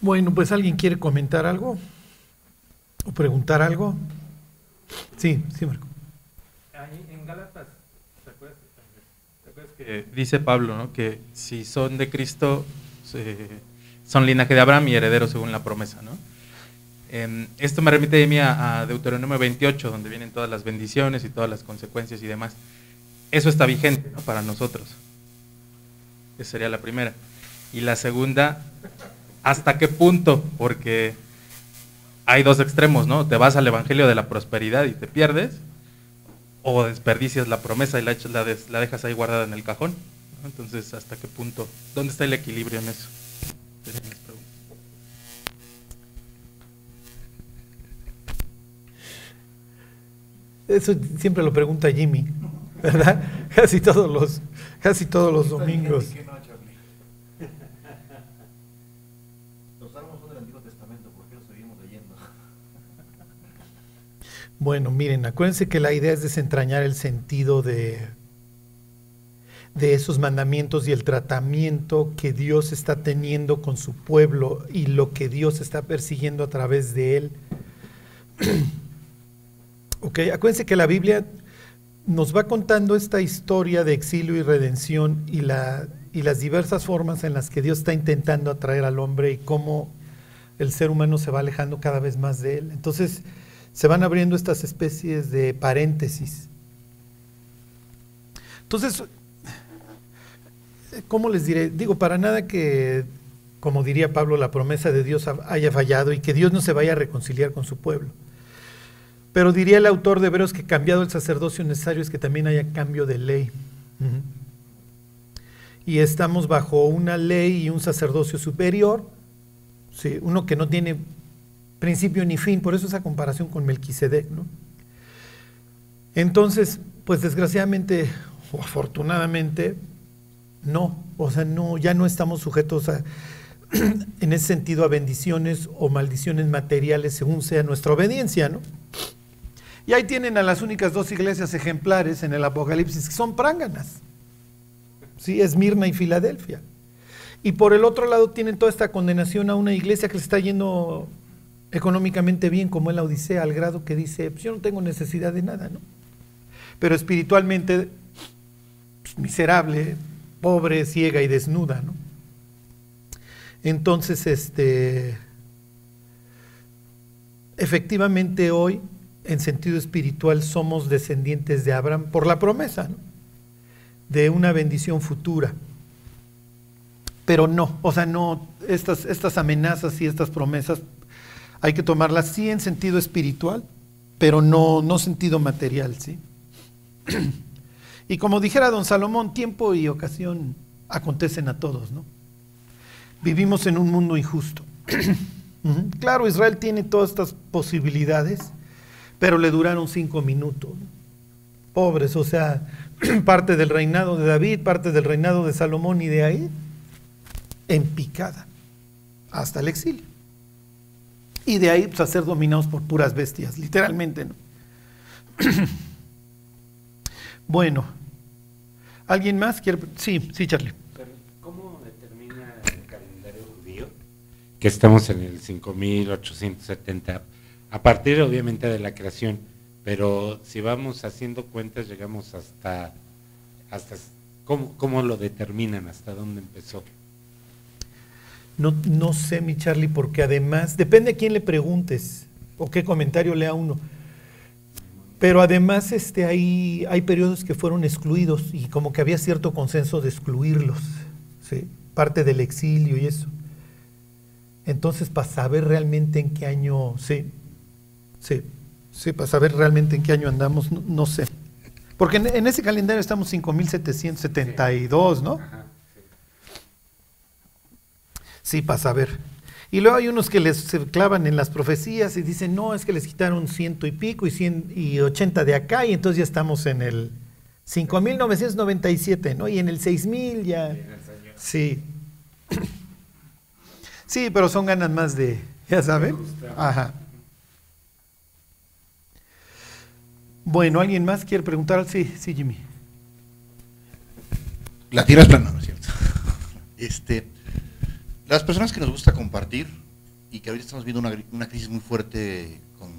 Bueno, pues alguien quiere comentar algo o preguntar algo. Sí, sí, Marco. Ahí en Gálatas, ¿te acuerdas, ¿te acuerdas que dice Pablo, ¿no? que si son de Cristo, son linaje de Abraham y herederos según la promesa, ¿no? Em, esto me remite a mí a, Deuteronomio 28, donde vienen todas las bendiciones y todas las consecuencias y demás. Eso está vigente ¿no? para nosotros. Esa sería la primera. Y la segunda, ¿hasta qué punto? Porque hay dos extremos, ¿no? Te vas al Evangelio de la prosperidad y te pierdes, o desperdicias la promesa y la, la, dejas ahí guardada en el cajón. Entonces, ¿hasta qué punto? ¿Dónde está el equilibrio en eso? Eso siempre lo pregunta Jimmy, ¿verdad? Casi todos los, casi todos los domingos. Los salmos son del Antiguo Testamento, ¿por qué los seguimos leyendo? Bueno, miren, acuérdense que la idea es desentrañar el sentido de, de esos mandamientos y el tratamiento que Dios está teniendo con su pueblo y lo que Dios está persiguiendo a través de él. Ok, acuérdense que la Biblia nos va contando esta historia de exilio y redención y, la, y las diversas formas en las que Dios está intentando atraer al hombre y cómo el ser humano se va alejando cada vez más de él. Entonces se van abriendo estas especies de paréntesis. Entonces, ¿cómo les diré? Digo, para nada que, como diría Pablo, la promesa de Dios haya fallado y que Dios no se vaya a reconciliar con su pueblo. Pero diría el autor de Hebreos que cambiado el sacerdocio necesario es que también haya cambio de ley. Y estamos bajo una ley y un sacerdocio superior, ¿sí? uno que no tiene principio ni fin, por eso esa comparación con Melquisedec. ¿no? Entonces, pues desgraciadamente o afortunadamente, no, o sea, no, ya no estamos sujetos a, en ese sentido a bendiciones o maldiciones materiales según sea nuestra obediencia, ¿no? Y ahí tienen a las únicas dos iglesias ejemplares en el Apocalipsis, que son pránganas. Sí, Esmirna y Filadelfia. Y por el otro lado tienen toda esta condenación a una iglesia que se está yendo económicamente bien, como en la Odisea, al grado que dice, pues yo no tengo necesidad de nada, ¿no? Pero espiritualmente pues, miserable, pobre, ciega y desnuda, ¿no? Entonces, este, efectivamente hoy en sentido espiritual somos descendientes de Abraham por la promesa de una bendición futura. Pero no, o sea, no, estas, estas amenazas y estas promesas hay que tomarlas sí en sentido espiritual, pero no, no sentido material, ¿sí? Y como dijera don Salomón, tiempo y ocasión acontecen a todos, ¿no? Vivimos en un mundo injusto. claro, Israel tiene todas estas posibilidades, pero le duraron cinco minutos. Pobres, o sea, parte del reinado de David, parte del reinado de Salomón y de ahí, en picada, hasta el exilio. Y de ahí pues, a ser dominados por puras bestias, literalmente. ¿no? bueno, ¿alguien más quiere? Sí, sí, Charlie. ¿Cómo determina el calendario judío que estamos en el 5870? a partir obviamente de la creación, pero si vamos haciendo cuentas llegamos hasta, hasta ¿cómo, cómo lo determinan, hasta dónde empezó. No, no sé, mi Charlie, porque además, depende a quién le preguntes o qué comentario lea uno. Pero además este, hay, hay periodos que fueron excluidos y como que había cierto consenso de excluirlos, ¿sí? parte del exilio y eso. Entonces, para saber realmente en qué año, sí, Sí, sí, para saber realmente en qué año andamos, no, sé. Porque en, ese calendario estamos 5772, ¿no? Sí, para saber. Y luego hay unos que les se clavan en las profecías y dicen, no, es que les quitaron ciento y pico y, cien, y 80 de acá y entonces ya estamos en el 5997, ¿no? Y en el 6000 ya. Sí. Sí, pero son ganas más de, ya saben. Ajá. Bueno, ¿alguien más quiere preguntar? Sí, sí, Jimmy. La tierra es plana, ¿no es cierto? Este, las personas que nos gusta compartir, y que ahorita estamos viendo una, una crisis muy fuerte con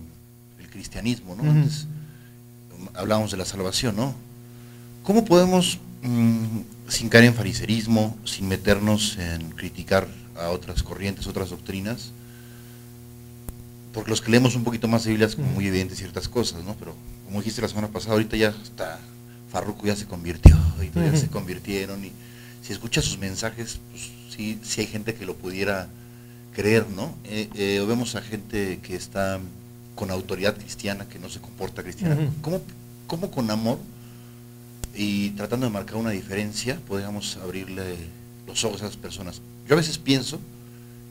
el cristianismo, ¿no? Ujú. Antes um, hablábamos de la salvación, ¿no? ¿Cómo podemos, mm, sin caer en fariserismo, sin meternos en criticar a otras corrientes, otras doctrinas, porque los que leemos un poquito más de Biblia es como muy evidente ciertas cosas, ¿no? Pero como dijiste la semana pasada, ahorita ya está, Farruco ya se convirtió, y todos ya Ujú. se convirtieron, y si escuchas sus mensajes, pues sí, sí hay gente que lo pudiera creer, ¿no? Eh, eh, o vemos a gente que está con autoridad cristiana, que no se comporta cristiana. Ujú. ¿Cómo, cómo con amor y tratando de marcar una diferencia podríamos abrirle los ojos a esas personas? Yo a veces pienso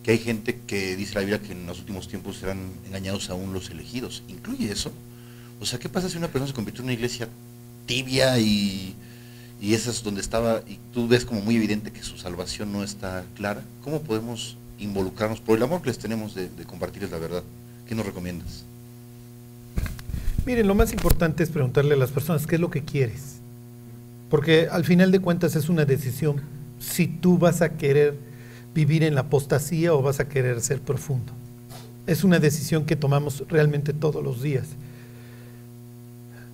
que hay gente que dice la Biblia que en los últimos tiempos serán engañados aún los elegidos. ¿Incluye eso? O sea, ¿qué pasa si una persona se convirtió en una iglesia tibia y, y esa es donde estaba, y tú ves como muy evidente que su salvación no está clara? ¿Cómo podemos involucrarnos por el amor que les tenemos de, de compartirles la verdad? ¿Qué nos recomiendas? Miren, lo más importante es preguntarle a las personas qué es lo que quieres. Porque al final de cuentas es una decisión si tú vas a querer vivir en la apostasía o vas a querer ser profundo. Es una decisión que tomamos realmente todos los días.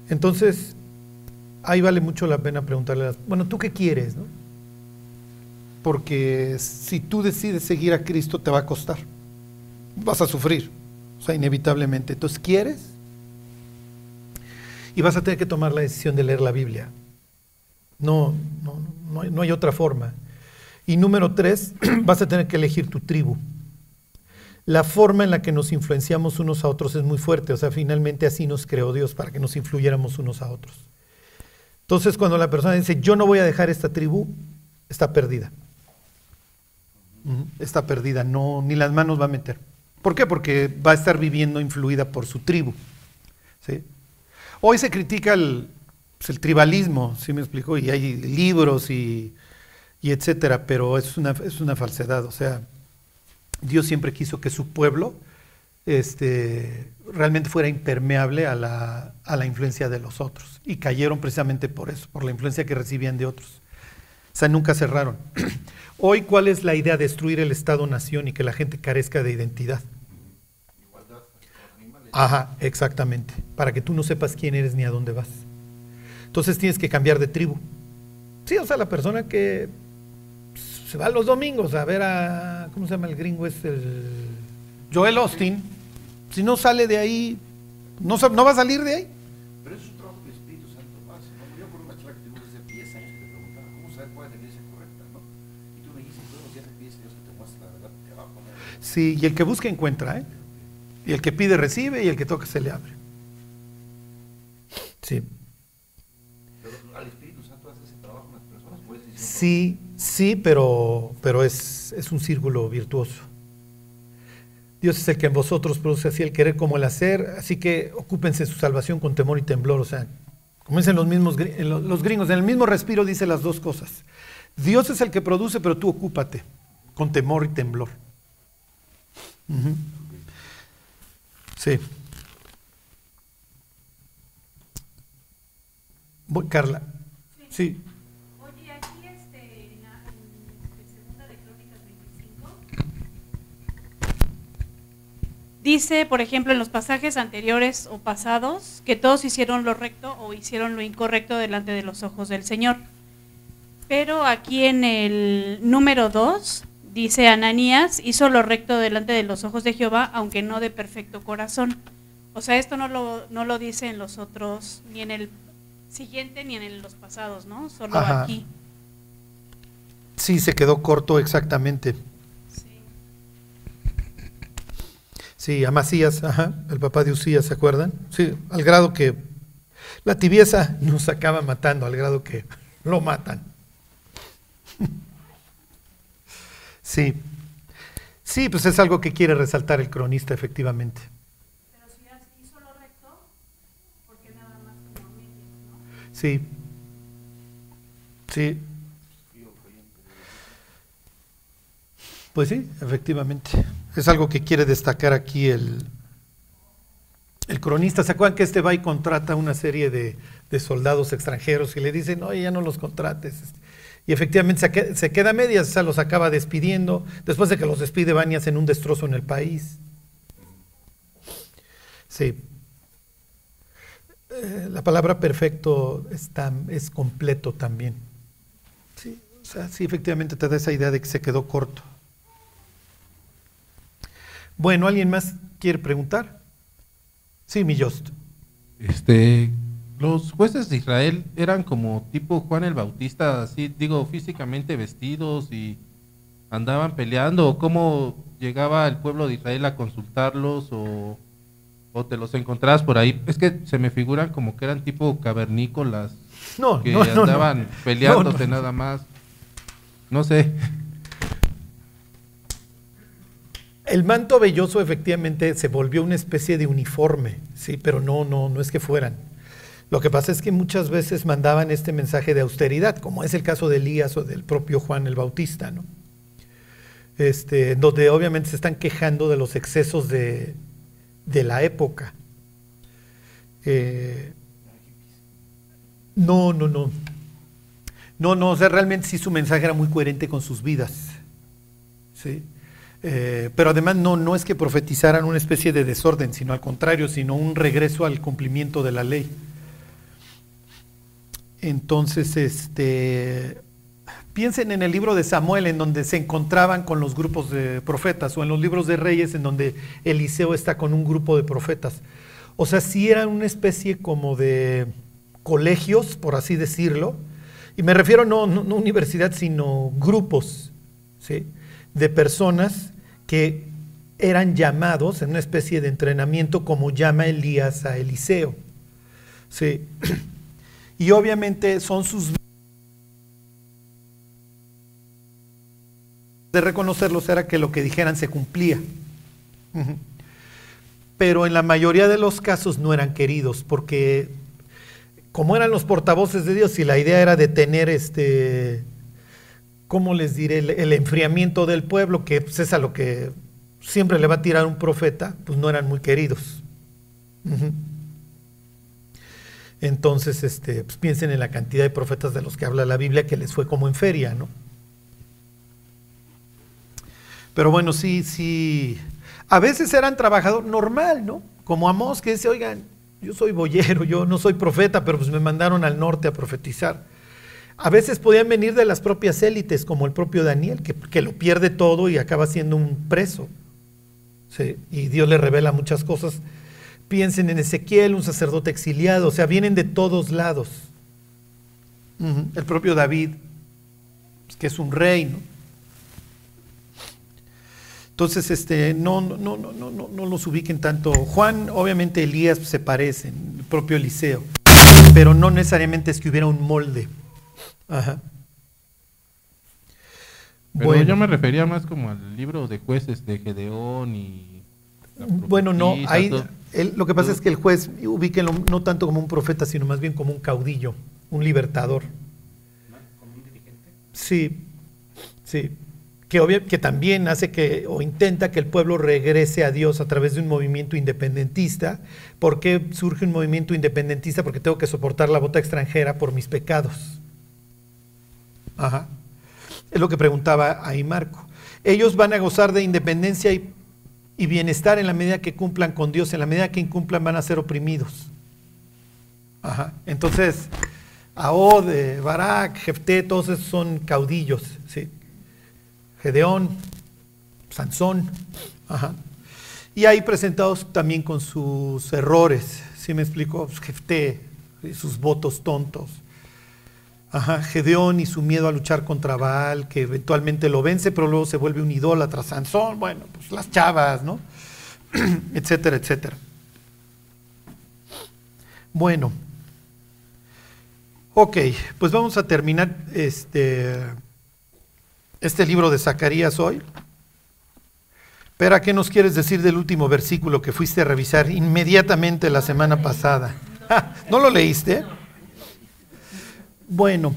Entonces, ahí vale mucho la pena preguntarle bueno, ¿tú qué quieres? no? Porque si tú decides seguir a Cristo te va a costar. Vas a sufrir, o sea, inevitablemente. Entonces, ¿quieres? y vas a tener que tomar la decisión de leer la Biblia. No, no, no, hay, no hay otra forma. Y número tres, vas a tener que elegir tu tribu. La forma en la que nos influenciamos unos a otros es muy fuerte, o sea, finalmente así nos creó Dios para que nos influyéramos unos a otros. Entonces, cuando la persona dice, yo no voy a dejar esta tribu, está perdida. Está perdida, no, ni las manos va a meter. ¿Por qué? Porque va a estar viviendo influida por su tribu. Hoy se critica el, pues, el tribalismo, ¿sí me explico? Y hay libros y, y etcétera, pero es una, es una falsedad. O sea, Dios siempre quiso que su pueblo este, realmente fuera impermeable a la, a la influencia de los otros. Y cayeron precisamente por eso, por la influencia que recibían de otros. O sea, nunca cerraron. Hoy, ¿cuál es la idea? Destruir el Estado-nación y que la gente carezca de identidad. Ajá, exactamente. Para que tú no sepas quién eres ni a dónde vas. Entonces tienes que cambiar de tribu. Sí, o sea, la persona que se va los domingos a ver a, ¿cómo se llama el gringo? Es el Joel Austin. Si no sale de ahí, no, no va a salir de ahí. Pero es un trabajo que el Espíritu Santo hace. ¿no? Yo por una charla que tuvimos hace 10 años que te preguntaba, ¿cómo saber cuál es la iglesia correcta? ¿no? Y tú me dijiste, todos los días le pides a Dios que te muestre la verdad, te va a poner. Sí, y el que busca encuentra, ¿eh? Y el que pide recibe y el que toca se le abre. Sí. Pero al Espíritu Santo hace ese trabajo en las personas, puedes decir. Sí, sí, pero, pero es, es un círculo virtuoso. Dios es el que en vosotros produce así el querer como el hacer, así que ocúpense de su salvación con temor y temblor. O sea, como dicen los mismos los gringos, en el mismo respiro dice las dos cosas. Dios es el que produce, pero tú ocúpate con temor y temblor. Sí. Voy, Carla. Sí. Dice, por ejemplo, en los pasajes anteriores o pasados, que todos hicieron lo recto o hicieron lo incorrecto delante de los ojos del Señor. Pero aquí en el número 2 dice Ananías hizo lo recto delante de los ojos de Jehová, aunque no de perfecto corazón. O sea, esto no lo, no lo dice en los otros, ni en el siguiente ni en el- los pasados, ¿no? Solo Ajá. aquí. Sí, se quedó corto exactamente. Sí, a Macías, ajá, el papá de Usías, ¿se acuerdan? Sí, al grado que la tibieza nos acaba matando, al grado que lo matan. Sí, sí, pues es algo que quiere resaltar el cronista, efectivamente. Pero si ya hizo lo recto, ¿por qué nada más como no? Sí, sí. Pues sí, efectivamente. Es algo que quiere destacar aquí el, el cronista. ¿Se acuerdan que este va y contrata una serie de, de soldados extranjeros y le dicen, oye, ya no los contrates? Y efectivamente se, que- se queda a medias, o sea, los acaba despidiendo. Después de que los despide, van y hacen un destrozo en el país. Sí. Eh, la palabra perfecto está, es completo también. Sí, sí, efectivamente te da esa idea de que se quedó corto. Bueno, ¿alguien más quiere preguntar? Sí, mi Just. Este, los jueces de Israel eran como tipo Juan el Bautista, así digo, físicamente vestidos y andaban peleando, o cómo llegaba el pueblo de Israel a consultarlos o, o te los encontrabas por ahí. Es que se me figuran como que eran tipo cavernícolas No, que no, no, andaban no. nada más. No sé. El manto velloso efectivamente se volvió una especie de uniforme, sí, pero no, no, no es que fueran. Lo que pasa es que muchas veces mandaban este mensaje de austeridad, como es el caso de Elías o del propio Juan el Bautista, ¿no? Este, donde obviamente se están quejando de los excesos de, de la época. Eh, no, no, no. No, no, o sea, realmente sí su mensaje era muy coherente con sus vidas. ¿sí? Eh, pero además no, no es que profetizaran una especie de desorden, sino al contrario, sino un regreso al cumplimiento de la ley. Entonces, este, piensen en el libro de Samuel, en donde se encontraban con los grupos de profetas, o en los libros de Reyes, en donde Eliseo está con un grupo de profetas. O sea, sí eran una especie como de colegios, por así decirlo, y me refiero no, no, no universidad, sino grupos, ¿sí? de personas que eran llamados en una especie de entrenamiento como llama Elías a Eliseo. Sí. Y obviamente son sus de reconocerlos era que lo que dijeran se cumplía. Pero en la mayoría de los casos no eran queridos, porque como eran los portavoces de Dios y la idea era de tener este, ¿cómo les diré? El, enfriamiento del pueblo, que pues, es a lo que siempre le va a tirar un profeta, pues no eran muy queridos. Entonces, este, pues piensen en la cantidad de profetas de los que habla la Biblia que les fue como en feria, ¿no? Pero bueno, sí, sí. A veces eran trabajador normal, ¿no? Como Amós, que dice, oigan, yo soy boyero, yo no soy profeta, pero pues me mandaron al norte a profetizar. A veces podían venir de las propias élites, como el propio Daniel, que, que lo pierde todo y acaba siendo un preso. Y Dios le revela muchas cosas. Piensen en Ezequiel, un sacerdote exiliado, o sea, vienen de todos lados. El propio David, pues, que es un rey, ¿no? Entonces, este, no, no, no, no, no, no, los ubiquen tanto. Juan, obviamente Elías se parecen, el propio Eliseo, pero no necesariamente es que hubiera un molde. Ajá. Pero Bueno. yo me refería más como al libro de jueces de Gedeón y... la Bueno, no, todo. él- lo que pasa es que el juez ubíquenlo no tanto como un profeta, sino más bien como un caudillo, un libertador. Sí, sí. Que, obvia- que también hace que, o intenta que el pueblo regrese a Dios a través de un movimiento independentista. ¿Por qué surge un movimiento independentista? Porque tengo que soportar la bota extranjera por mis pecados. Ajá. Es lo que preguntaba ahí Marco. Ellos van a gozar de independencia y, bienestar en la medida que cumplan con Dios, en la medida que incumplan van a ser oprimidos. Ajá. Entonces, Ahod, eh, Barak, Jefté, todos esos son caudillos, ¿sí? Gedeón, Sansón, ajá. Y ahí presentados también con sus errores, ¿sí me explico? Pues, Jefté, sus votos tontos. Ajá, Gedeón y su miedo a luchar contra Baal, que eventualmente lo vence, pero luego se vuelve un idólatra. Sansón, bueno, pues las chavas, ¿no? etcétera, etcétera. Bueno, ok, pues vamos a terminar este, este libro de Zacarías hoy. Pero, ¿qué nos quieres decir del último versículo que fuiste a revisar inmediatamente la semana pasada? ¿No lo leíste? Bueno,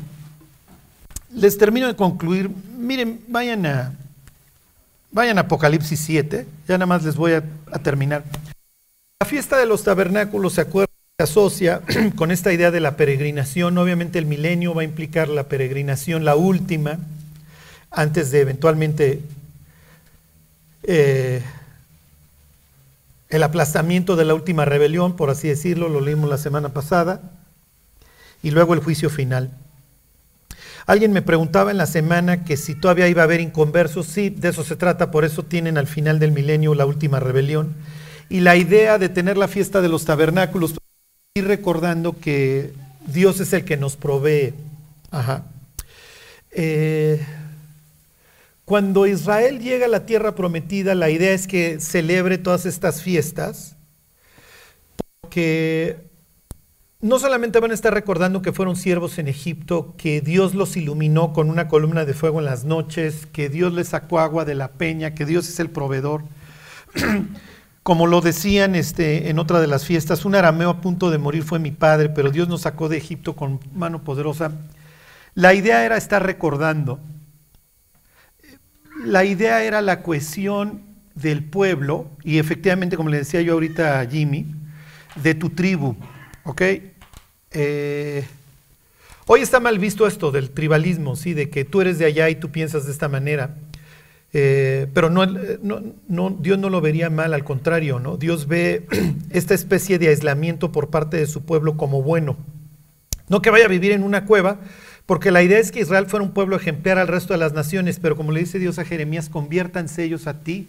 les termino de concluir. Miren, vayan a, vayan a Apocalipsis 7, ya nada más les voy a, terminar. La fiesta de los tabernáculos, ¿se acuerdan? se asocia con esta idea de la peregrinación. Obviamente el milenio va a implicar la peregrinación, la última, antes de eventualmente eh, el aplastamiento de la última rebelión, por así decirlo, lo leímos la semana pasada, y luego el juicio final. Alguien me preguntaba en la semana que si todavía iba a haber inconversos, sí, de eso se trata, por eso tienen al final del milenio la última rebelión. Y la idea de tener la fiesta de los tabernáculos, y recordando que Dios es el que nos provee. Ajá. Eh, cuando Israel llega a la tierra prometida, la idea es que celebre todas estas fiestas, porque no solamente van a estar recordando que fueron siervos en Egipto, que Dios los iluminó con una columna de fuego en las noches, que Dios les sacó agua de la peña, que Dios es el proveedor. Como lo decían este, en otra de las fiestas, un arameo a punto de morir fue mi padre, pero Dios nos sacó de Egipto con mano poderosa. La idea era estar recordando. La idea era la cohesión del pueblo, y efectivamente, como le decía yo ahorita a Jimmy, de tu tribu. ¿Ok? Eh, hoy está mal visto esto del tribalismo, ¿sí? De que tú eres de allá y tú piensas de esta manera. Eh, pero no, Dios no lo vería mal, al contrario, ¿no? Dios ve esta especie de aislamiento por parte de su pueblo como bueno. No que vaya a vivir en una cueva, porque la idea es que Israel fuera un pueblo ejemplar al resto de las naciones, pero como le dice Dios a Jeremías, conviértanse ellos a ti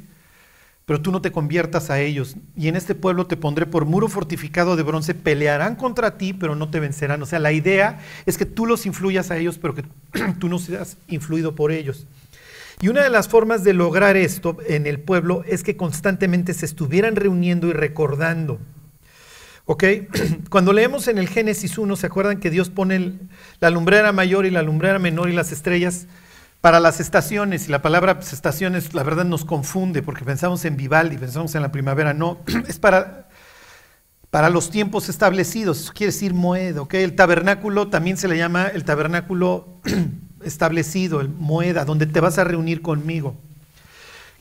pero tú no te conviertas a ellos. Y en este pueblo te pondré por muro fortificado de bronce, pelearán contra ti, pero no te vencerán. O sea, la idea es que tú los influyas a ellos, pero que tú no seas influido por ellos. Y una de las formas de lograr esto en el pueblo es que constantemente se estuvieran reuniendo y recordando. ¿Ok? Cuando leemos en el Génesis 1, ¿se acuerdan que Dios pone la lumbrera mayor y la lumbrera menor y las estrellas? Para las estaciones, y la palabra estaciones la verdad nos confunde porque pensamos en Vivaldi, pensamos en la primavera, no, es para, para los tiempos establecidos, eso quiere decir moeda, ¿ok? El tabernáculo también se le llama el tabernáculo establecido, el moeda, donde te vas a reunir conmigo.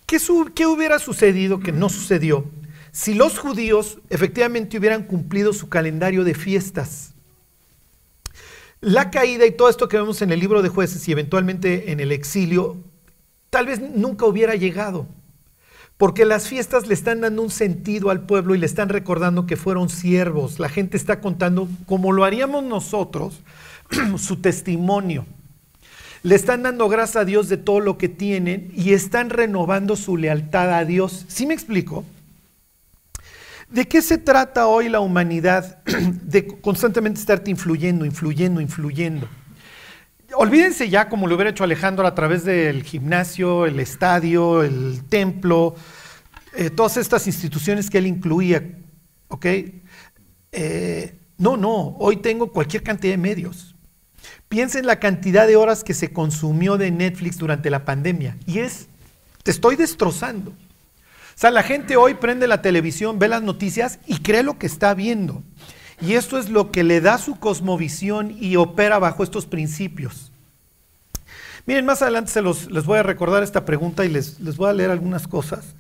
¿Qué, ¿Qué hubiera sucedido que no sucedió si los judíos efectivamente hubieran cumplido su calendario de fiestas? La caída y todo esto que vemos en el libro de jueces y eventualmente en el exilio, tal vez nunca hubiera llegado. Porque las fiestas le están dando un sentido al pueblo y le están recordando que fueron siervos. La gente está contando, como lo haríamos nosotros, su testimonio. Le están dando gracias a Dios de todo lo que tienen y están renovando su lealtad a Dios. ¿Sí me explico? ¿De qué se trata hoy la humanidad? De constantemente estarte influyendo, influyendo, influyendo. Olvídense ya, como lo hubiera hecho Alejandro, a través del gimnasio, el estadio, el templo, eh, todas estas instituciones que él incluía. ¿Ok? Eh, no, no, hoy tengo cualquier cantidad de medios. Piensa en la cantidad de horas que se consumió de Netflix durante la pandemia. Y es, te estoy destrozando. Sea, la gente hoy prende la televisión, ve las noticias y cree lo que está viendo. Y esto es lo que le da su cosmovisión y opera bajo estos principios. Miren, más adelante se los, les voy a recordar esta pregunta y les, les voy a leer algunas cosas.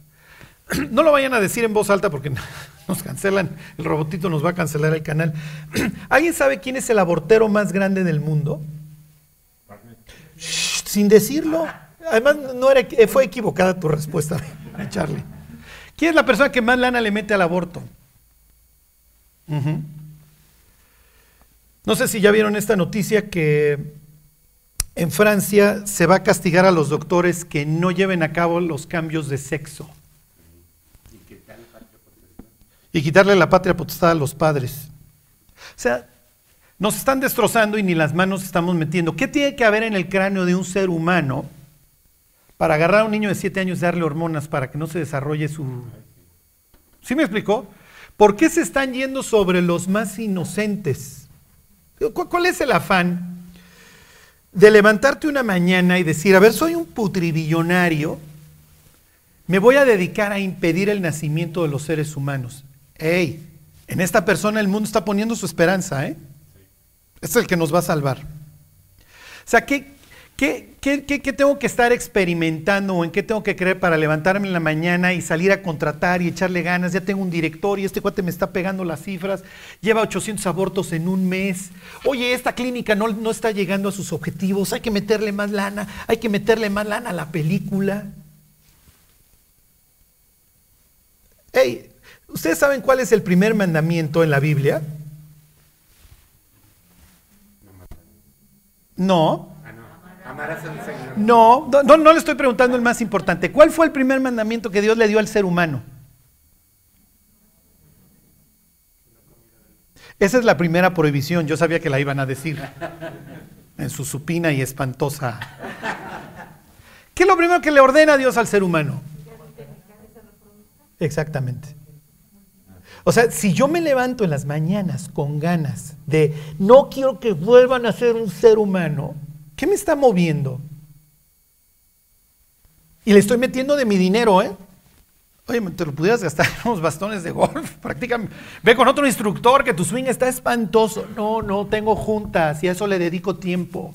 No lo vayan a decir en voz alta porque nos cancelan, el robotito nos va a cancelar el canal. ¿Alguien sabe quién es el abortero más grande del mundo? sin decirlo. Además, no era, fue equivocada tu respuesta, Charlie. ¿Quién es la persona que más lana le mete al aborto? No sé si ya vieron esta noticia que en Francia se va a castigar a los doctores que no lleven a cabo los cambios de sexo. Y quitarle la patria potestad a los padres. O sea, nos están destrozando y ni las manos estamos metiendo. ¿Qué tiene que haber en el cráneo de un ser humano para agarrar a un niño de 7 años y darle hormonas para que no se desarrolle su... ¿Sí me explicó? ¿Por qué se están yendo sobre los más inocentes? ¿Cuál es el afán de levantarte una mañana y decir, a ver, soy un putribillonario, me voy a dedicar a impedir el nacimiento de los seres humanos? ¡Ey! En esta persona el mundo está poniendo su esperanza, ¿eh? Es el que nos va a salvar. O sea, ¿qué, ¿Qué, qué, qué, tengo que estar experimentando o en qué tengo que creer para levantarme en la mañana y salir a contratar y echarle ganas? Ya tengo un director y este cuate me está pegando las cifras, lleva 800 abortos en un mes. Oye, esta clínica no, no está llegando a sus objetivos, hay que meterle más lana, hay que meterle más lana a la película. Hey, ¿ustedes saben cuál es el primer mandamiento en la Biblia? No. No, no, no le estoy preguntando el más importante. ¿Cuál fue el primer mandamiento que Dios le dio al ser humano? Esa es la primera prohibición. Yo sabía que la iban a decir en su supina y espantosa. ¿Qué es lo primero que le ordena Dios al ser humano? Exactamente. O sea, si yo me levanto en las mañanas con ganas de no quiero que vuelvan a ser un ser humano, ¿qué me está moviendo? Y le estoy metiendo de mi dinero, ¿eh? Oye, te lo pudieras gastar en unos bastones de golf, prácticamente. Ve con otro instructor que tu swing está espantoso. No, no, tengo juntas y a eso le dedico tiempo.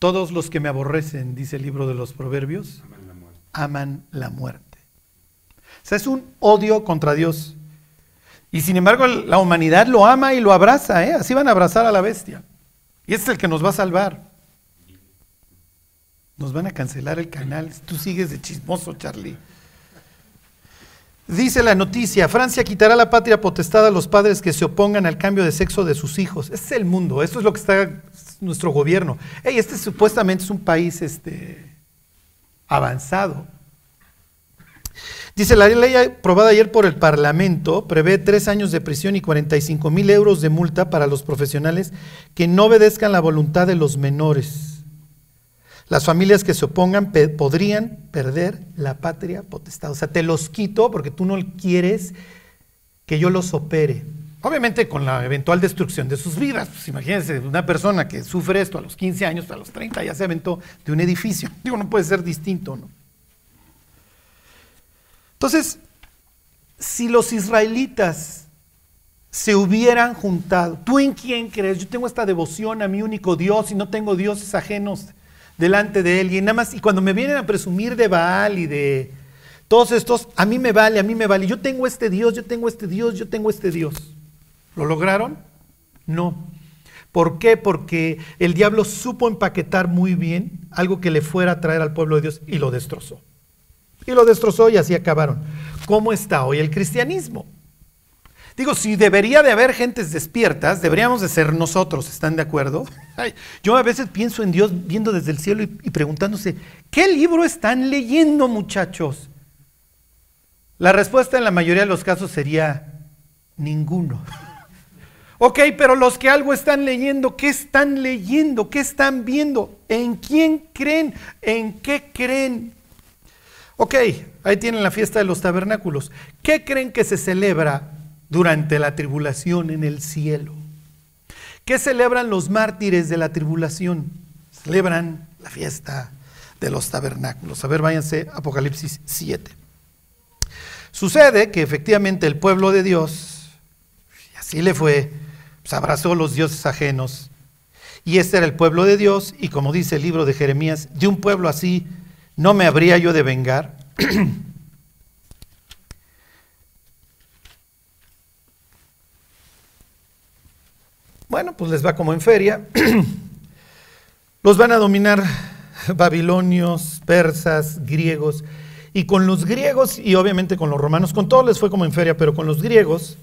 Todos los que me aborrecen, dice el libro de los proverbios, Aman la muerte. aman la muerte. O sea, es un odio contra Dios. Y sin embargo, la humanidad lo ama y lo abraza, ¿eh? Así van a abrazar a la bestia. Y este es el que nos va a salvar. Nos van a cancelar el canal. Tú sigues de chismoso, Charlie. Dice la noticia, Francia quitará la patria potestad a los padres que se opongan al cambio de sexo de sus hijos. Este es el mundo, esto es lo que está nuestro gobierno. Ey, este supuestamente es un país este, avanzado. Dice, la ley aprobada ayer por el Parlamento prevé tres años de prisión y 45 mil euros de multa para los profesionales que no obedezcan la voluntad de los menores. Las familias que se opongan podrían perder la patria potestad. O sea, te los quito porque tú no quieres que yo los opere. Obviamente con la eventual destrucción de sus vidas. Pues imagínense, una persona que sufre esto a los 15 años, a los 30 ya se aventó de un edificio. Digo, no puede ser distinto, ¿no? Entonces, si los israelitas se hubieran juntado, ¿tú en quién crees? Yo tengo esta devoción a mi único Dios y no tengo dioses ajenos delante de él. Y nada más, y cuando me vienen a presumir de Baal y de todos estos, a mí me vale, a mí me vale. Yo tengo este Dios, yo tengo este Dios, yo tengo este Dios. ¿Lo lograron? No. ¿Por qué? Porque el diablo supo empaquetar muy bien algo que le fuera a traer al pueblo de Dios y lo destrozó. Y lo destrozó y así acabaron. ¿Cómo está hoy el cristianismo? Digo, si debería de haber gentes despiertas, deberíamos de ser nosotros, ¿están de acuerdo? Yo a veces pienso en Dios viendo desde el cielo y preguntándose, ¿qué libro están leyendo muchachos? La respuesta en la mayoría de los casos sería ninguno. Ok, pero los que algo están leyendo, ¿qué están leyendo? ¿Qué están viendo? ¿En quién creen? ¿En qué creen? Ok, ahí tienen la fiesta de los tabernáculos. ¿Qué creen que se celebra durante la tribulación en el cielo? ¿Qué celebran los mártires de la tribulación? Celebran la fiesta de los tabernáculos. A ver, váyanse a Apocalipsis 7. Sucede que efectivamente el pueblo de Dios, y así le fue, pues abrazó los dioses ajenos. Y este era el pueblo de Dios, y como dice el libro de Jeremías, de un pueblo así no me habría yo de vengar. bueno, pues les va como en feria. Los van a dominar babilonios, persas, griegos. Y con los griegos y obviamente con los romanos, con todos les fue como en feria, pero con los griegos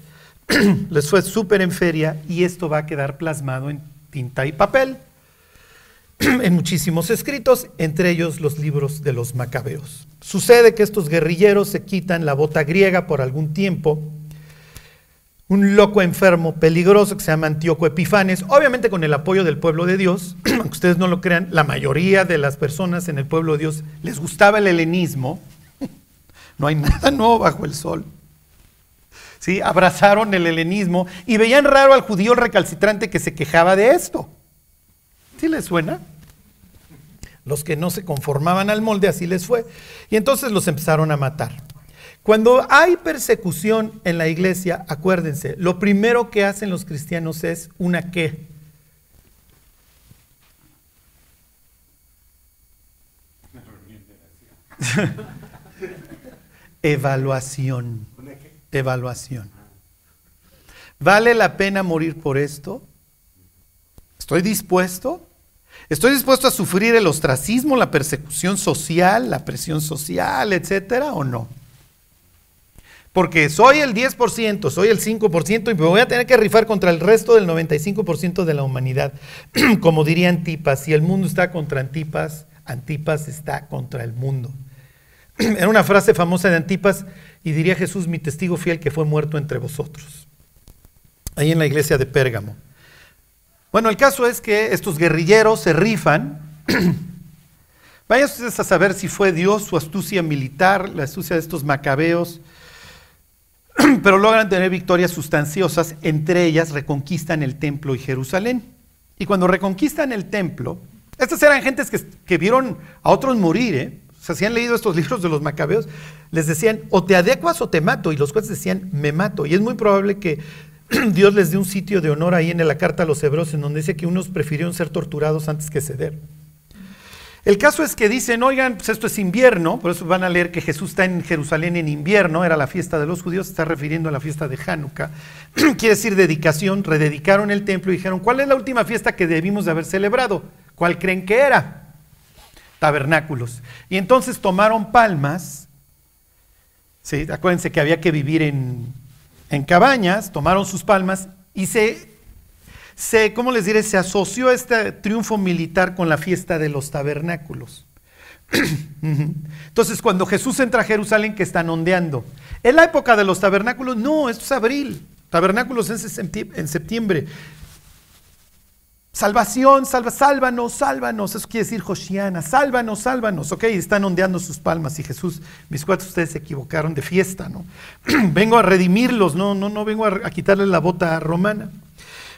les fue súper en feria y esto va a quedar plasmado en tinta y papel en muchísimos escritos, entre ellos los libros de los macabeos. Sucede que estos guerrilleros se quitan la bota griega por algún tiempo. Un loco enfermo peligroso que se llama Antíoco Epifanes, obviamente con el apoyo del pueblo de Dios, aunque ustedes no lo crean, la mayoría de las personas en el pueblo de Dios les gustaba el helenismo. No hay nada nuevo bajo el sol. ¿Sí? Abrazaron el helenismo y veían raro al judío recalcitrante que se quejaba de esto. ¿Sí les suena? Los que no se conformaban al molde, así les fue. Y entonces los empezaron a matar. Cuando hay persecución en la iglesia, acuérdense, lo primero que hacen los cristianos es una qué. Evaluación. Evaluación. ¿Vale la pena morir por esto? ¿Estoy dispuesto? ¿Estoy dispuesto a sufrir el ostracismo, la persecución social, la presión social, etcétera, o no? Porque soy el 10%, soy el 5% y me voy a tener que rifar contra el resto del 95% de la humanidad. Como diría Antipas, si el mundo está contra Antipas, Antipas está contra el mundo. Era una frase famosa de Antipas y diría Jesús, mi testigo fiel que fue muerto entre vosotros. Ahí en la iglesia de Pérgamo. Bueno, el caso es que estos guerrilleros se rifan. Vayan ustedes a saber si fue Dios su astucia militar, la astucia de estos macabeos, pero logran tener victorias sustanciosas, entre ellas reconquistan el templo y Jerusalén. Y cuando reconquistan el templo, estas eran gentes que, vieron a otros morir, ¿eh? o sea, si han leído estos libros de los macabeos, les decían, o te adecuas o te mato, y los jueces decían, me mato. Y es muy probable que Dios les dé un sitio de honor ahí en la carta a los hebreos, en donde dice que unos prefirieron ser torturados antes que ceder. El caso es que dicen, oigan, pues esto es invierno, por eso van a leer que Jesús está en Jerusalén en invierno, era la fiesta de los judíos, se está refiriendo a la fiesta de Hanukkah, quiere decir dedicación, rededicaron el templo y dijeron, ¿cuál es la última fiesta que debimos de haber celebrado? ¿Cuál creen que era? Tabernáculos. Y entonces tomaron palmas, acuérdense que había que vivir en en cabañas, tomaron sus palmas y se, se, ¿cómo les diré? Se asoció este triunfo militar con la fiesta de los tabernáculos. Entonces, cuando Jesús entra a Jerusalén, que están ondeando. En la época de los tabernáculos, no, esto es abril. Tabernáculos en septiembre. Salvación, salva, sálvanos, sálvanos. Eso quiere decir Josiana, sálvanos, sálvanos. Ok, están ondeando sus palmas y Jesús, mis cuatro ustedes se equivocaron de fiesta, ¿no? vengo a redimirlos, no, no, no vengo a, quitarles la bota romana.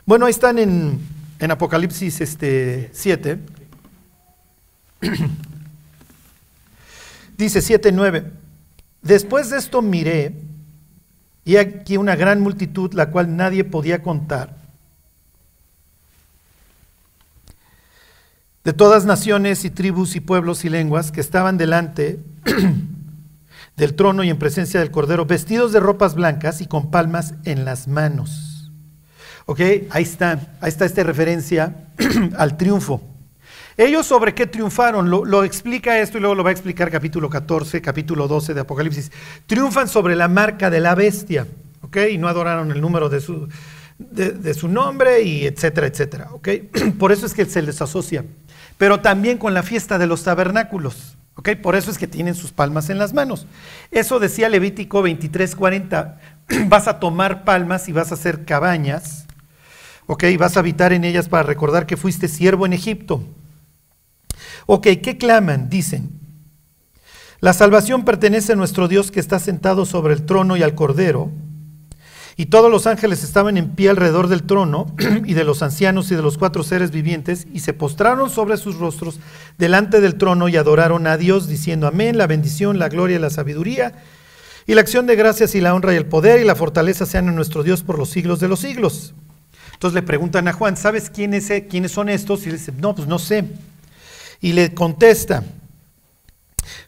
Bueno, ahí están en, en Apocalipsis este, 7. Dice 7, 9. Después de esto miré, y aquí una gran multitud, la cual nadie podía contar de todas naciones y tribus y pueblos y lenguas que estaban delante del trono y en presencia del Cordero, vestidos de ropas blancas y con palmas en las manos. ¿Ok? Ahí está, ahí está esta referencia al triunfo. Ellos sobre qué triunfaron, lo, explica esto y luego lo va a explicar capítulo 14, capítulo 12 de Apocalipsis. Triunfan sobre la marca de la bestia, ¿ok? Y no adoraron el número de su, de, su nombre y etcétera, etcétera, ¿ok? Por eso es que se les asocia pero también con la fiesta de los tabernáculos. ¿ok? Por eso es que tienen sus palmas en las manos. Eso decía Levítico 23:40. Vas a tomar palmas y vas a hacer cabañas. ¿ok? Vas a habitar en ellas para recordar que fuiste siervo en Egipto. Ok, ¿qué claman? Dicen, la salvación pertenece a nuestro Dios que está sentado sobre el trono y al cordero. Y todos los ángeles estaban en pie alrededor del trono y de los ancianos y de los cuatro seres vivientes y se postraron sobre sus rostros delante del trono y adoraron a Dios diciendo amén, la bendición, la gloria y la sabiduría y la acción de gracias y la honra y el poder y la fortaleza sean a nuestro Dios por los siglos de los siglos. Entonces le preguntan a Juan, ¿sabes quiénes, quiénes son estos? Y le dice, no, pues no sé. Y le contesta,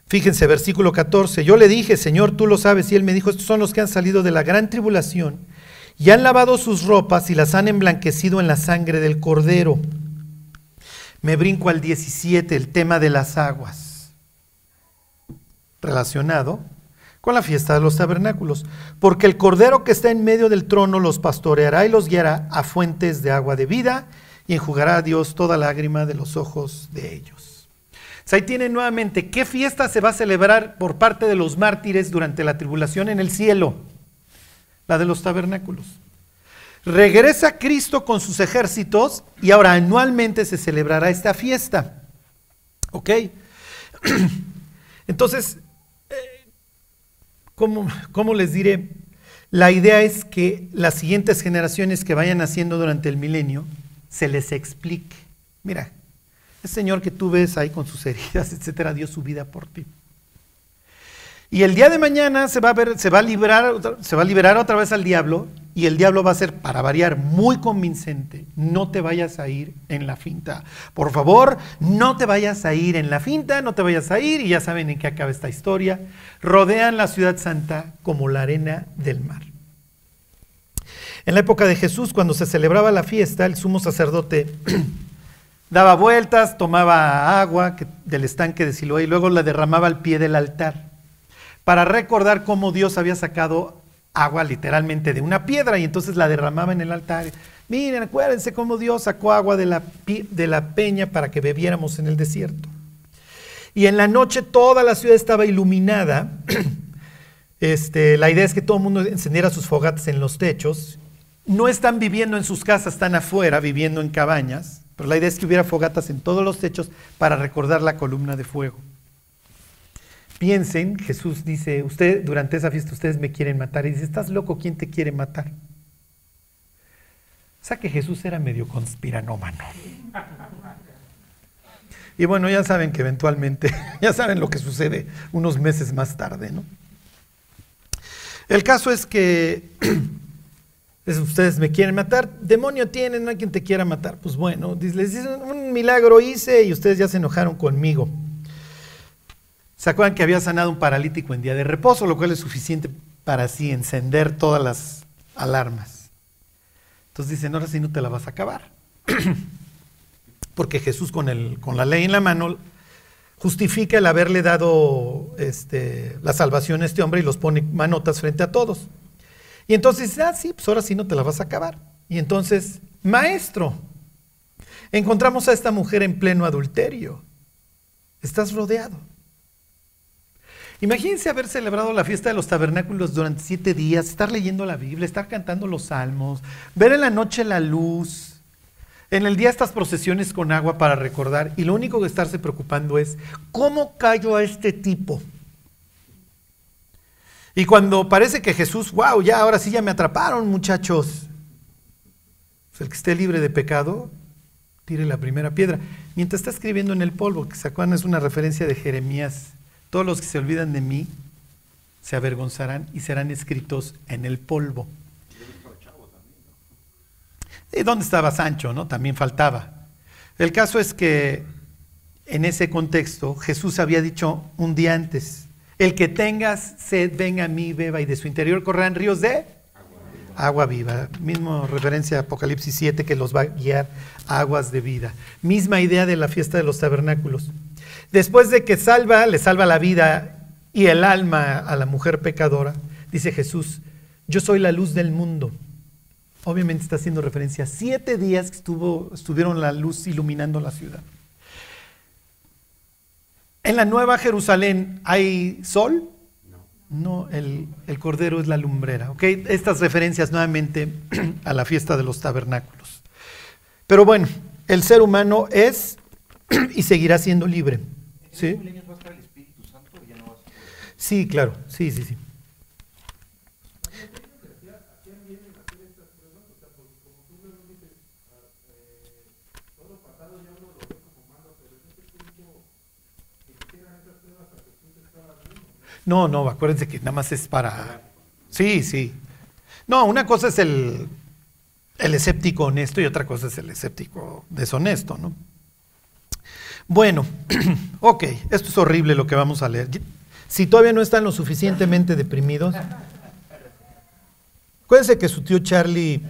Fíjense, versículo 14. Yo le dije, Señor, tú lo sabes. Y él me dijo, estos son los que han salido de la gran tribulación y han lavado sus ropas y las han emblanquecido en la sangre del cordero. Me brinco al 17, el tema de las aguas, relacionado con la fiesta de los tabernáculos. Porque el cordero que está en medio del trono los pastoreará y los guiará a fuentes de agua de vida y enjugará a Dios toda lágrima de los ojos de ellos ahí tienen nuevamente, ¿qué fiesta se va a celebrar por parte de los mártires durante la tribulación en el cielo? La de los tabernáculos. Regresa Cristo con sus ejércitos y ahora anualmente se celebrará esta fiesta. ¿Ok? Entonces, eh, ¿cómo, ¿cómo, les diré? La idea es que las siguientes generaciones que vayan naciendo durante el milenio se les explique. Mira, ese Señor que tú ves ahí con sus heridas, etcétera, dio su vida por ti. Y el día de mañana se va a ver, se va a liberar, se va a liberar otra vez al diablo y el diablo va a ser, para variar, muy convincente. No te vayas a ir en la finta. Por favor, no te vayas a ir en la finta, no te vayas a ir, y ya saben en qué acaba esta historia. Rodean la ciudad santa como la arena del mar. En la época de Jesús, cuando se celebraba la fiesta, el sumo sacerdote daba vueltas, tomaba agua del estanque de Siloé y luego la derramaba al pie del altar para recordar cómo Dios había sacado agua literalmente de una piedra y entonces la derramaba en el altar. Miren, acuérdense cómo Dios sacó agua de la, de la peña para que bebiéramos en el desierto. Y en la noche toda la ciudad estaba iluminada. Este, la idea es que todo el mundo encendiera sus fogatas en los techos. No están viviendo en sus casas, están afuera, viviendo en cabañas. Pero la idea es que hubiera fogatas en todos los techos para recordar la columna de fuego. Piensen, Jesús dice, usted durante esa fiesta ustedes me quieren matar. Y dice, ¿estás loco? ¿Quién te quiere matar? O sea que Jesús era medio conspiranómano. Y bueno, ya saben que eventualmente, ya saben lo que sucede unos meses más tarde, ¿no? El caso es que ustedes me quieren matar, demonio tienen, no hay quien te quiera matar. Pues bueno, les dicen, un milagro hice y ustedes ya se enojaron conmigo. ¿Se acuerdan que había sanado un paralítico en día de reposo, lo cual es suficiente para así encender todas las alarmas? Entonces dicen, ahora sí no te la vas a acabar. Porque Jesús con, el, con la ley en la mano justifica el haberle dado este, la salvación a este hombre y los pone manotas frente a todos. Y entonces ah, sí, pues ahora sí no te la vas a acabar. Y entonces, maestro, encontramos a esta mujer en pleno adulterio. Estás rodeado. Imagínense haber celebrado la fiesta de los tabernáculos durante siete días, estar leyendo la Biblia, estar cantando los salmos, ver en la noche la luz, en el día estas procesiones con agua para recordar, y lo único que estarse preocupando es, ¿cómo callo a este tipo? Y cuando parece que Jesús, wow, ya ahora sí ya me atraparon muchachos, pues el que esté libre de pecado, tire la primera piedra. Mientras está escribiendo en el polvo, que se acuerdan es una referencia de Jeremías todos los que se olvidan de mí se avergonzarán y serán escritos en el polvo. ¿Y dónde estaba Sancho? No? También faltaba. El caso es que en ese contexto Jesús había dicho un día antes, el que tengas sed, venga a mí, beba, y de su interior correrán ríos de agua viva. Mismo referencia a Apocalipsis 7 que los va a guiar aguas de vida. Misma idea de la fiesta de los tabernáculos. Después de que salva, le salva la vida y el alma a la mujer pecadora, dice Jesús, yo soy la luz del mundo. Obviamente está haciendo referencia a siete días que estuvieron la luz iluminando la ciudad. En la Nueva Jerusalén hay sol. No, el, el cordero es la lumbrera. ¿okay? Estas referencias nuevamente a la fiesta de los tabernáculos. Pero bueno, el ser humano es y seguirá siendo libre. ¿Sí? Sí, claro, sí, sí, sí. No, no, acuérdense que nada más es para... Sí, sí. No, una cosa es el, el escéptico honesto y otra cosa es el escéptico deshonesto, ¿no? Bueno, ok, esto es horrible lo que vamos a leer. Si todavía no están lo suficientemente deprimidos, acuérdense que su tío Charlie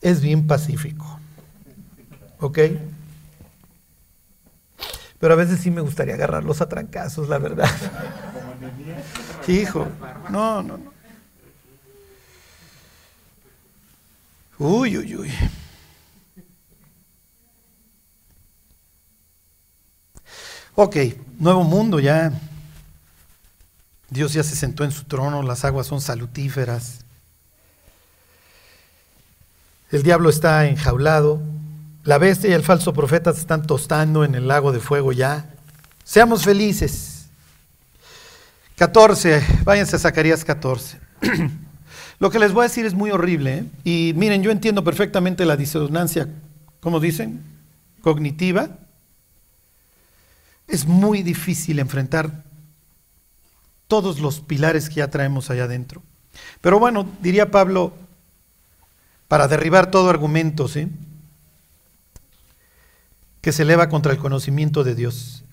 es bien pacífico, ¿ok? Pero a veces sí me gustaría agarrarlos a trancazos, la verdad. Hijo, no, no, no. Uy, uy, uy. Ok, nuevo mundo ya. Dios ya se sentó en su trono, las aguas son salutíferas. El diablo está enjaulado. La bestia y el falso profeta se están tostando en el lago de fuego ya. Seamos felices. 14, váyanse a Zacarías 14. Lo que les voy a decir es muy horrible. ¿eh? Y miren, yo entiendo perfectamente la disonancia, ¿cómo dicen? Cognitiva es muy difícil enfrentar todos los pilares que ya traemos allá adentro. Pero bueno, diría Pablo, para derribar todo argumento, ¿sí? Que se eleva contra el conocimiento de Dios.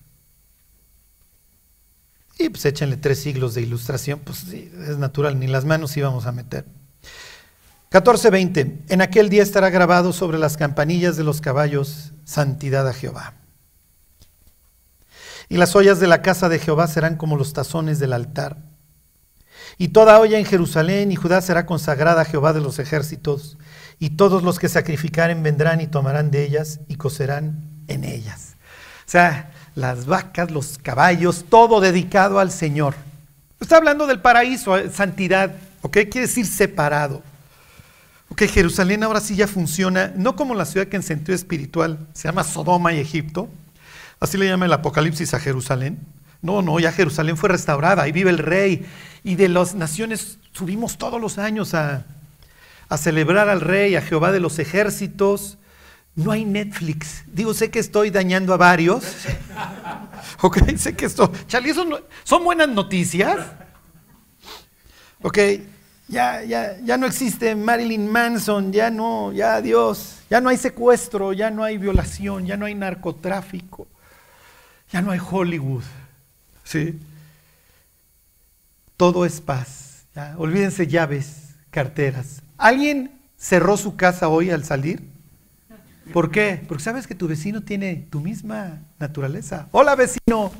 Y pues échenle tres siglos de ilustración, pues sí, es natural, ni las manos íbamos a meter. 14:20. En aquel día estará grabado sobre las campanillas de los caballos, santidad a Jehová. Y las ollas de la casa de Jehová serán como los tazones del altar. Y toda olla en Jerusalén y Judá será consagrada a Jehová de los ejércitos. Y todos los que sacrificaren vendrán y tomarán de ellas y cocerán en ellas. O sea, las vacas, los caballos, todo dedicado al Señor. Está hablando del paraíso, eh, santidad, ¿ok? Quiere decir separado. Ok, Jerusalén ahora sí ya funciona, no como la ciudad que en sentido espiritual se llama Sodoma y Egipto, así le llama el Apocalipsis a Jerusalén. No, no, ya Jerusalén fue restaurada, ahí vive el rey, y de las naciones subimos todos los años a, a celebrar al rey, a Jehová de los ejércitos. No hay Netflix. Digo, sé que estoy dañando a varios. ok, sé que esto. Charlie, ¿eso no- ¿son buenas noticias? Ok, ya, ya, ya no existe Marilyn Manson, ya no, ya adiós. Ya no hay secuestro, ya no hay violación, ya no hay narcotráfico, ya no hay Hollywood. ¿Sí? Todo es paz. ya, Olvídense llaves, carteras. ¿Alguien cerró su casa hoy al salir? ¿Por qué? Porque sabes que tu vecino tiene tu misma naturaleza. Hola vecino.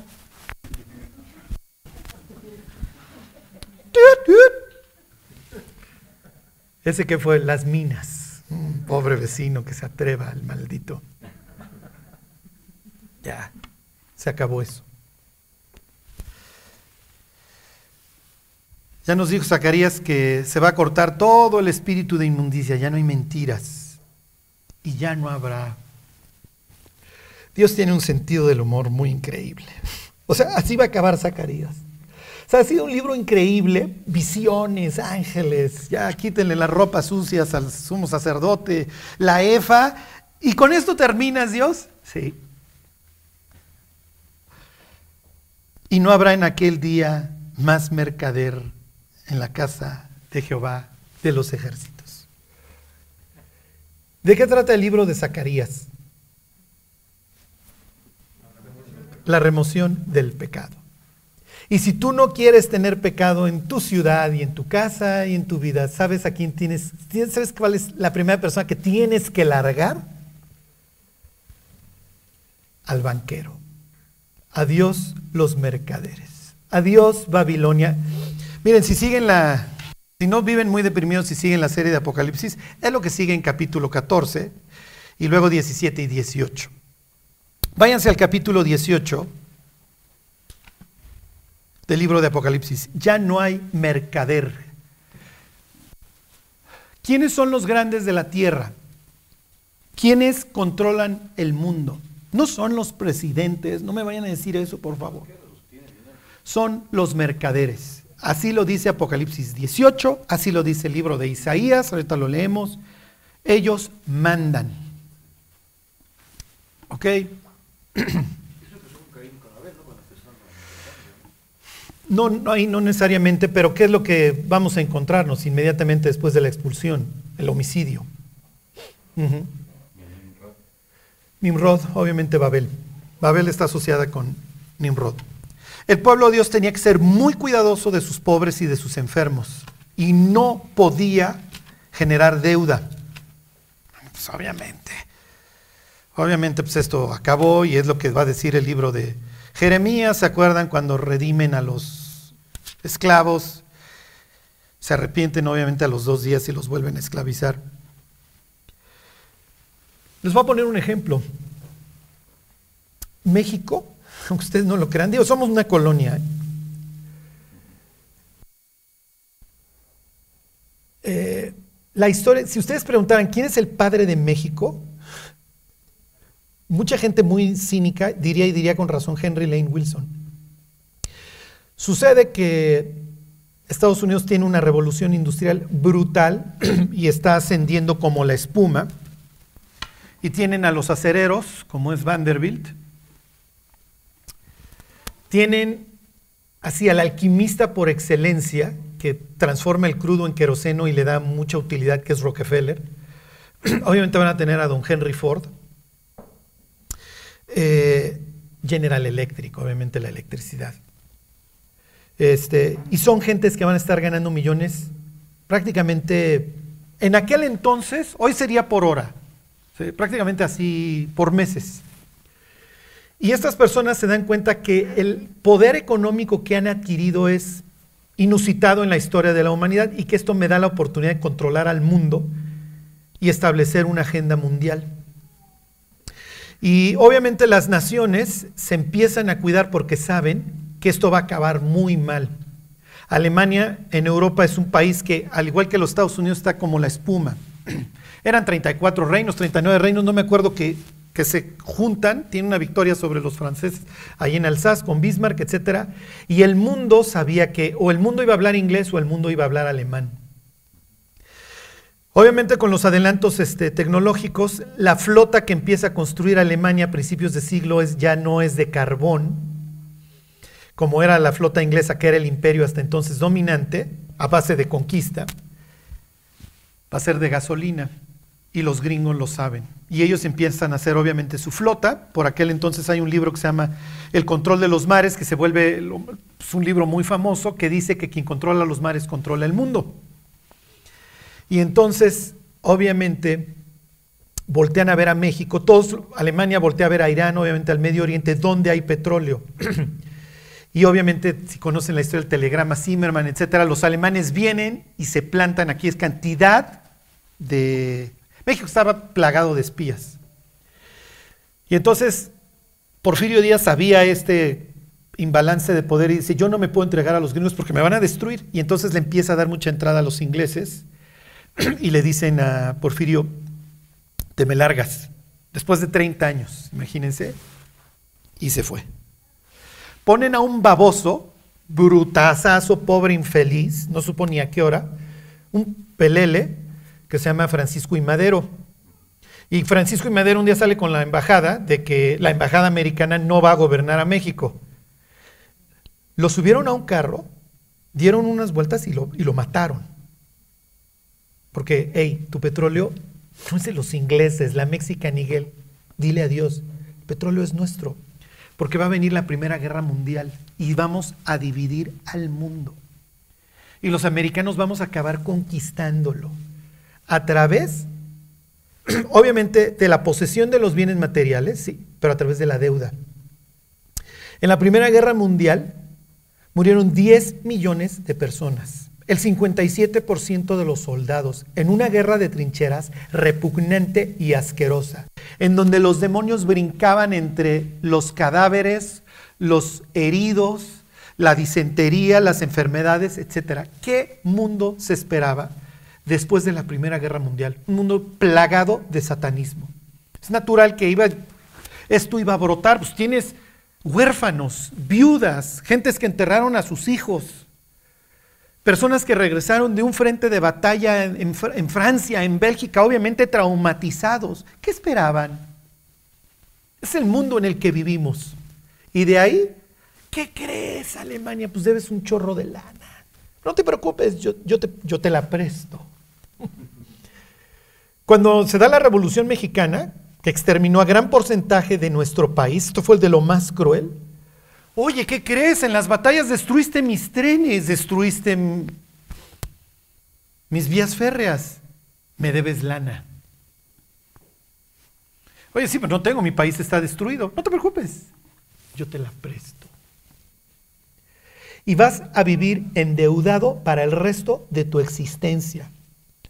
Ese que fue las minas. Mm, Pobre vecino que se atreva, el maldito. Ya, se acabó eso. Ya nos dijo Zacarías que se va a cortar todo el espíritu de inmundicia, ya no hay mentiras y ya no habrá. Dios tiene un sentido del humor muy increíble. O sea, así va a acabar Zacarías. O sea, ha sido un libro increíble, visiones, ángeles, ya quítenle las ropas sucias al sumo sacerdote, la efa, y con esto terminas, Dios. Sí. Y no habrá en aquel día más mercader en la casa de Jehová de los ejércitos. ¿De qué trata el libro de Zacarías? La remoción del pecado. Y si tú no quieres tener pecado en tu ciudad y en tu casa y en tu vida, ¿sabes a quién tienes? ¿Sabes cuál es la primera persona que tienes que largar? Al banquero. Adiós los mercaderes. Adiós Babilonia. Miren, si siguen la, si no viven muy deprimidos, si siguen la serie de Apocalipsis, es lo que sigue en capítulo 14 y luego 17 y 18. Váyanse al capítulo 18 del libro de Apocalipsis. Ya no hay mercader. ¿Quiénes son los grandes de la tierra? ¿Quiénes controlan el mundo? No son los presidentes, no me vayan a decir eso, por favor. Son los mercaderes. Así lo dice Apocalipsis 18, así lo dice el libro de Isaías, ahorita lo leemos. Ellos mandan. ¿Ok? No, no, ahí no necesariamente, pero ¿qué es lo que vamos a encontrarnos inmediatamente después de la expulsión? El homicidio. Ujú. Nimrod, obviamente Babel. Babel está asociada con Nimrod. El pueblo de Dios tenía que ser muy cuidadoso de sus pobres y de sus enfermos y no podía generar deuda. Pues obviamente. Obviamente pues esto acabó y es lo que va a decir el libro de Jeremías. ¿Se acuerdan cuando redimen a los esclavos? Se arrepienten obviamente a los dos días y los vuelven a esclavizar. Les voy a poner un ejemplo. México, aunque ustedes no lo crean, digo, somos una colonia. Eh, la historia, si ustedes preguntaran quién es el padre de México, mucha gente muy cínica diría y diría con razón Henry Lane Wilson. Sucede que Estados Unidos tiene una revolución industrial brutal y está ascendiendo como la espuma. Y tienen a los acereros, como es Vanderbilt. Tienen así al alquimista por excelencia, que transforma el crudo en queroseno y le da mucha utilidad, que es Rockefeller. Obviamente van a tener a don Henry Ford, eh, General Electric, obviamente la electricidad. Este, y son gentes que van a estar ganando millones prácticamente en aquel entonces, hoy sería por hora, prácticamente así por meses. Y estas personas se dan cuenta que el poder económico que han adquirido es inusitado en la historia de la humanidad y que esto me da la oportunidad de controlar al mundo y establecer una agenda mundial. Y obviamente las naciones se empiezan a cuidar porque saben que esto va a acabar muy mal. Alemania en Europa es un país que, al igual que los Estados Unidos, está como la espuma. Eran 34 reinos, 39 reinos, no me acuerdo que, que se juntan, tiene una victoria sobre los franceses ahí en Alsace con Bismarck, etc. Y el mundo sabía que o el mundo iba a hablar inglés o el mundo iba a hablar alemán. Obviamente con los adelantos este, tecnológicos, la flota que empieza a construir Alemania a principios de siglo es, ya no es de carbón, como era la flota inglesa que era el imperio hasta entonces dominante, a base de conquista, va a ser de gasolina y los gringos lo saben. Y ellos empiezan a hacer obviamente su flota. Por aquel entonces hay un libro que se llama El control de los mares, que se vuelve es un libro muy famoso que dice que quien controla los mares controla el mundo. Y entonces, obviamente, voltean a ver a México, todos, Alemania voltea a ver a Irán, obviamente al Medio Oriente, donde hay petróleo. y obviamente, si conocen la historia del telegrama Zimmerman, etcétera, los alemanes vienen y se plantan aquí, es cantidad de México estaba plagado de espías. Y entonces Porfirio Díaz sabía este imbalance de poder y dice, yo no me puedo entregar a los gringos porque me van a destruir. Y entonces le empieza a dar mucha entrada a los ingleses y le dicen a Porfirio, te me largas. Después de 30 años, imagínense. Y se fue. Ponen a un baboso, brutazazo, pobre, infeliz, no suponía qué hora, un pelele, que se llama Francisco y Madero. Y Francisco y Madero un día sale con la embajada de que la embajada americana no va a gobernar a México. Lo subieron a un carro, dieron unas vueltas y lo, y lo mataron. Porque, hey, tu petróleo no es de los ingleses, la Mexican Eagle. Dile adiós, el petróleo es nuestro. Porque va a venir la Primera Guerra Mundial y vamos a dividir al mundo. Y los americanos vamos a acabar conquistándolo a través, obviamente, de la posesión de los bienes materiales, sí, pero a través de la deuda. En la Primera Guerra Mundial murieron 10 millones de personas, el 57% de los soldados, en una guerra de trincheras repugnante y asquerosa, en donde los demonios brincaban entre los cadáveres, los heridos, la disentería, las enfermedades, etc. ¿Qué mundo se esperaba después de la Primera Guerra Mundial, un mundo plagado de satanismo. Es natural que iba, esto iba a brotar, pues tienes huérfanos, viudas, gentes que enterraron a sus hijos, personas que regresaron de un frente de batalla en, Francia, en Bélgica, obviamente traumatizados. ¿Qué esperaban? Es el mundo en el que vivimos. Y de ahí, ¿qué crees, Alemania? Pues debes un chorro de lana. No te preocupes, yo te la presto. Cuando se da la Revolución Mexicana, que exterminó a gran porcentaje de nuestro país, esto fue el de lo más cruel. Oye, ¿qué crees? En las batallas destruiste mis trenes, destruiste mis vías férreas. Me debes lana. Oye, sí, pero no tengo, mi país está destruido. No te preocupes, yo te la presto. Y vas a vivir endeudado para el resto de tu existencia.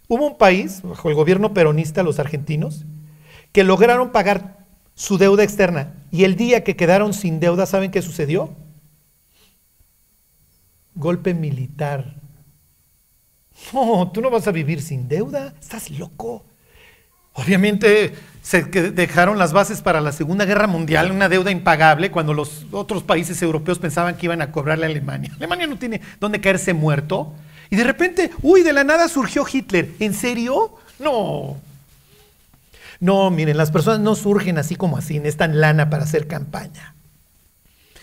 Hubo un país, bajo el gobierno peronista, los argentinos, que lograron pagar su deuda externa. Y el día que quedaron sin deuda, ¿saben qué sucedió? Golpe militar. No, tú no vas a vivir sin deuda, estás loco. Obviamente se dejaron las bases para la Segunda Guerra Mundial, una deuda impagable, cuando los otros países europeos pensaban que iban a cobrarle a Alemania. Alemania no tiene dónde caerse muerto. Y de repente, uy, de la nada surgió Hitler. ¿En serio? No. No, miren, las personas no surgen así como así, necesitan lana para hacer campaña.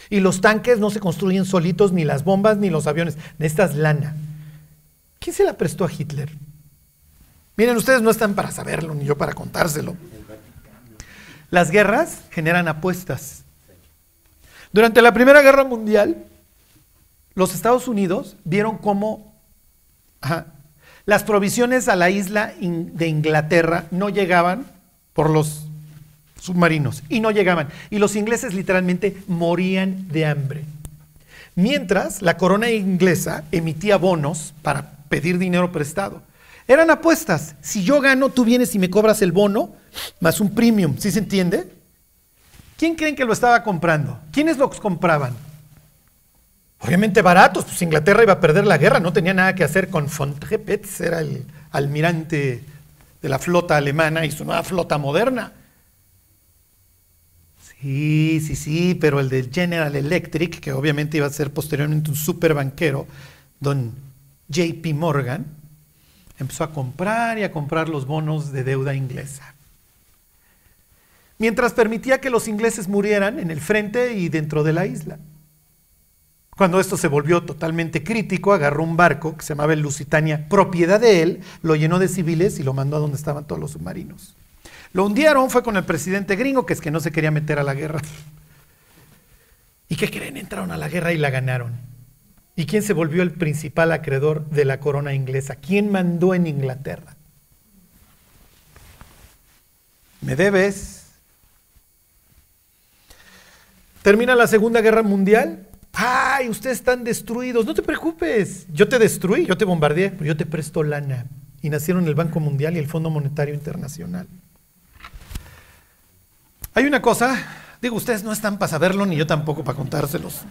Y los tanques no se construyen solitos, ni las bombas, ni los aviones. Necesitas lana. ¿Quién se la prestó a Hitler? Miren, ustedes no están para saberlo, ni yo para contárselo. Las guerras generan apuestas. Durante la Primera Guerra Mundial, los Estados Unidos vieron cómo las provisiones a la isla de Inglaterra no llegaban por los submarinos y no llegaban. Y los ingleses literalmente morían de hambre. Mientras la corona inglesa emitía bonos para pedir dinero prestado. Eran apuestas. Si yo gano, tú vienes y me cobras el bono más un premium. ¿Sí se entiende? ¿Quién creen que lo estaba comprando? ¿Quiénes los compraban? Obviamente baratos, pues Inglaterra iba a perder la guerra, no tenía nada que hacer con von era el almirante de la flota alemana y su nueva flota moderna. Sí, sí, sí, pero el del General Electric, que obviamente iba a ser posteriormente un super banquero, don JP Morgan, empezó a comprar y a comprar los bonos de deuda inglesa. Mientras permitía que los ingleses murieran en el frente y dentro de la isla. Cuando esto se volvió totalmente crítico, agarró un barco que se llamaba el Lusitania, propiedad de él, lo llenó de civiles y lo mandó a donde estaban todos los submarinos. Lo hundieron, fue con el presidente gringo, que es que no se quería meter a la guerra. ¿Y qué creen? Entraron a la guerra y la ganaron. ¿Y quién se volvió el principal acreedor de la corona inglesa? ¿Quién mandó en Inglaterra? ¿Me debes? Termina la Segunda Guerra Mundial. ¡Ay, ustedes están destruidos! No te preocupes. Yo te destruí, yo te bombardeé, pero yo te presto lana. Y nacieron el Banco Mundial y el Fondo Monetario Internacional. Hay una cosa, digo, ustedes no están para saberlo, ni yo tampoco para contárselos.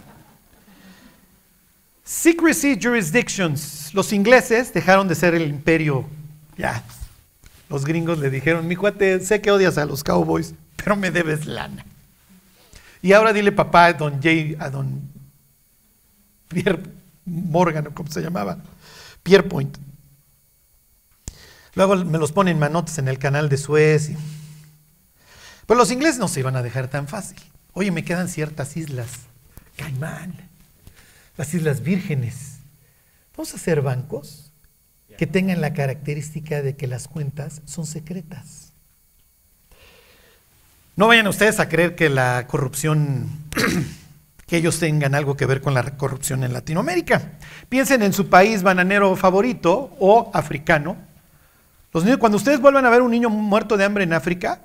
Secrecy jurisdictions. Los ingleses dejaron de ser el imperio. Ya. Los gringos le dijeron, mi cuate, sé que odias a los cowboys, pero me debes lana. Y ahora dile papá a don Jay, a don Pierre Morgan, o como se llamaba, Pierre Point. Luego me los ponen manotes en el canal de Suez. y- Pues los ingleses no se iban a dejar tan fácil. Oye, me quedan ciertas islas. Caimán, las Islas Vírgenes. Vamos a hacer bancos que tengan la característica de que las cuentas son secretas. No vayan ustedes a creer que la corrupción, que ellos tengan algo que ver con la corrupción en Latinoamérica. Piensen en su país bananero favorito o africano. Los niños, cuando ustedes vuelvan a ver un niño muerto de hambre en África,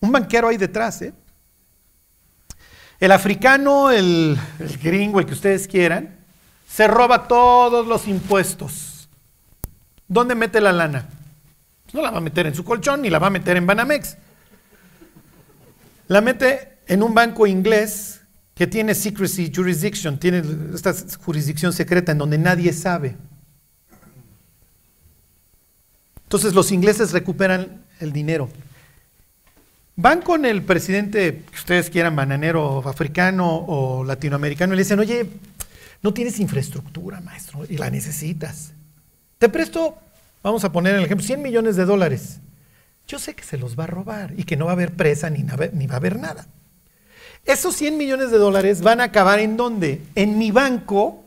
un banquero ahí detrás, ¿eh? El africano, el, el gringo, el que ustedes quieran, se roba todos los impuestos. ¿Dónde mete la lana? No la va a meter en su colchón ni la va a meter en Banamex. La mete en un banco inglés que tiene secrecy jurisdiction, tiene esta jurisdicción secreta en donde nadie sabe. Entonces los ingleses recuperan el dinero. Van con el presidente que ustedes quieran, bananero africano o latinoamericano, y le dicen, oye, no tienes infraestructura, maestro, y la necesitas. Te presto, vamos a poner el ejemplo, 100 millones de dólares. Yo sé que se los va a robar y que no va a haber presa ni, ni va a haber nada. Esos 100 millones de dólares van a acabar en dónde? En mi banco,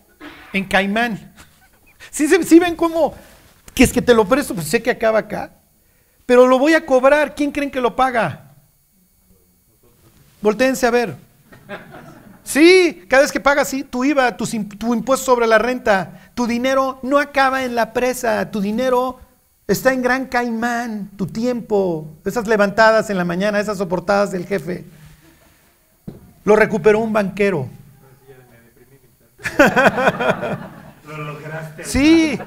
en Caimán. ¿Sí, sí ven cómo? Que es que te lo presto, pues sé que acaba acá, pero lo voy a cobrar. ¿Quién creen que lo paga? Voltéense a ver. Sí, cada vez que pagas sí, tu IVA, imp- tu impuesto sobre la renta, tu dinero no acaba en la presa, tu dinero está en Gran Caimán, tu tiempo, esas levantadas en la mañana, esas soportadas del jefe. Lo recuperó un banquero. Sí,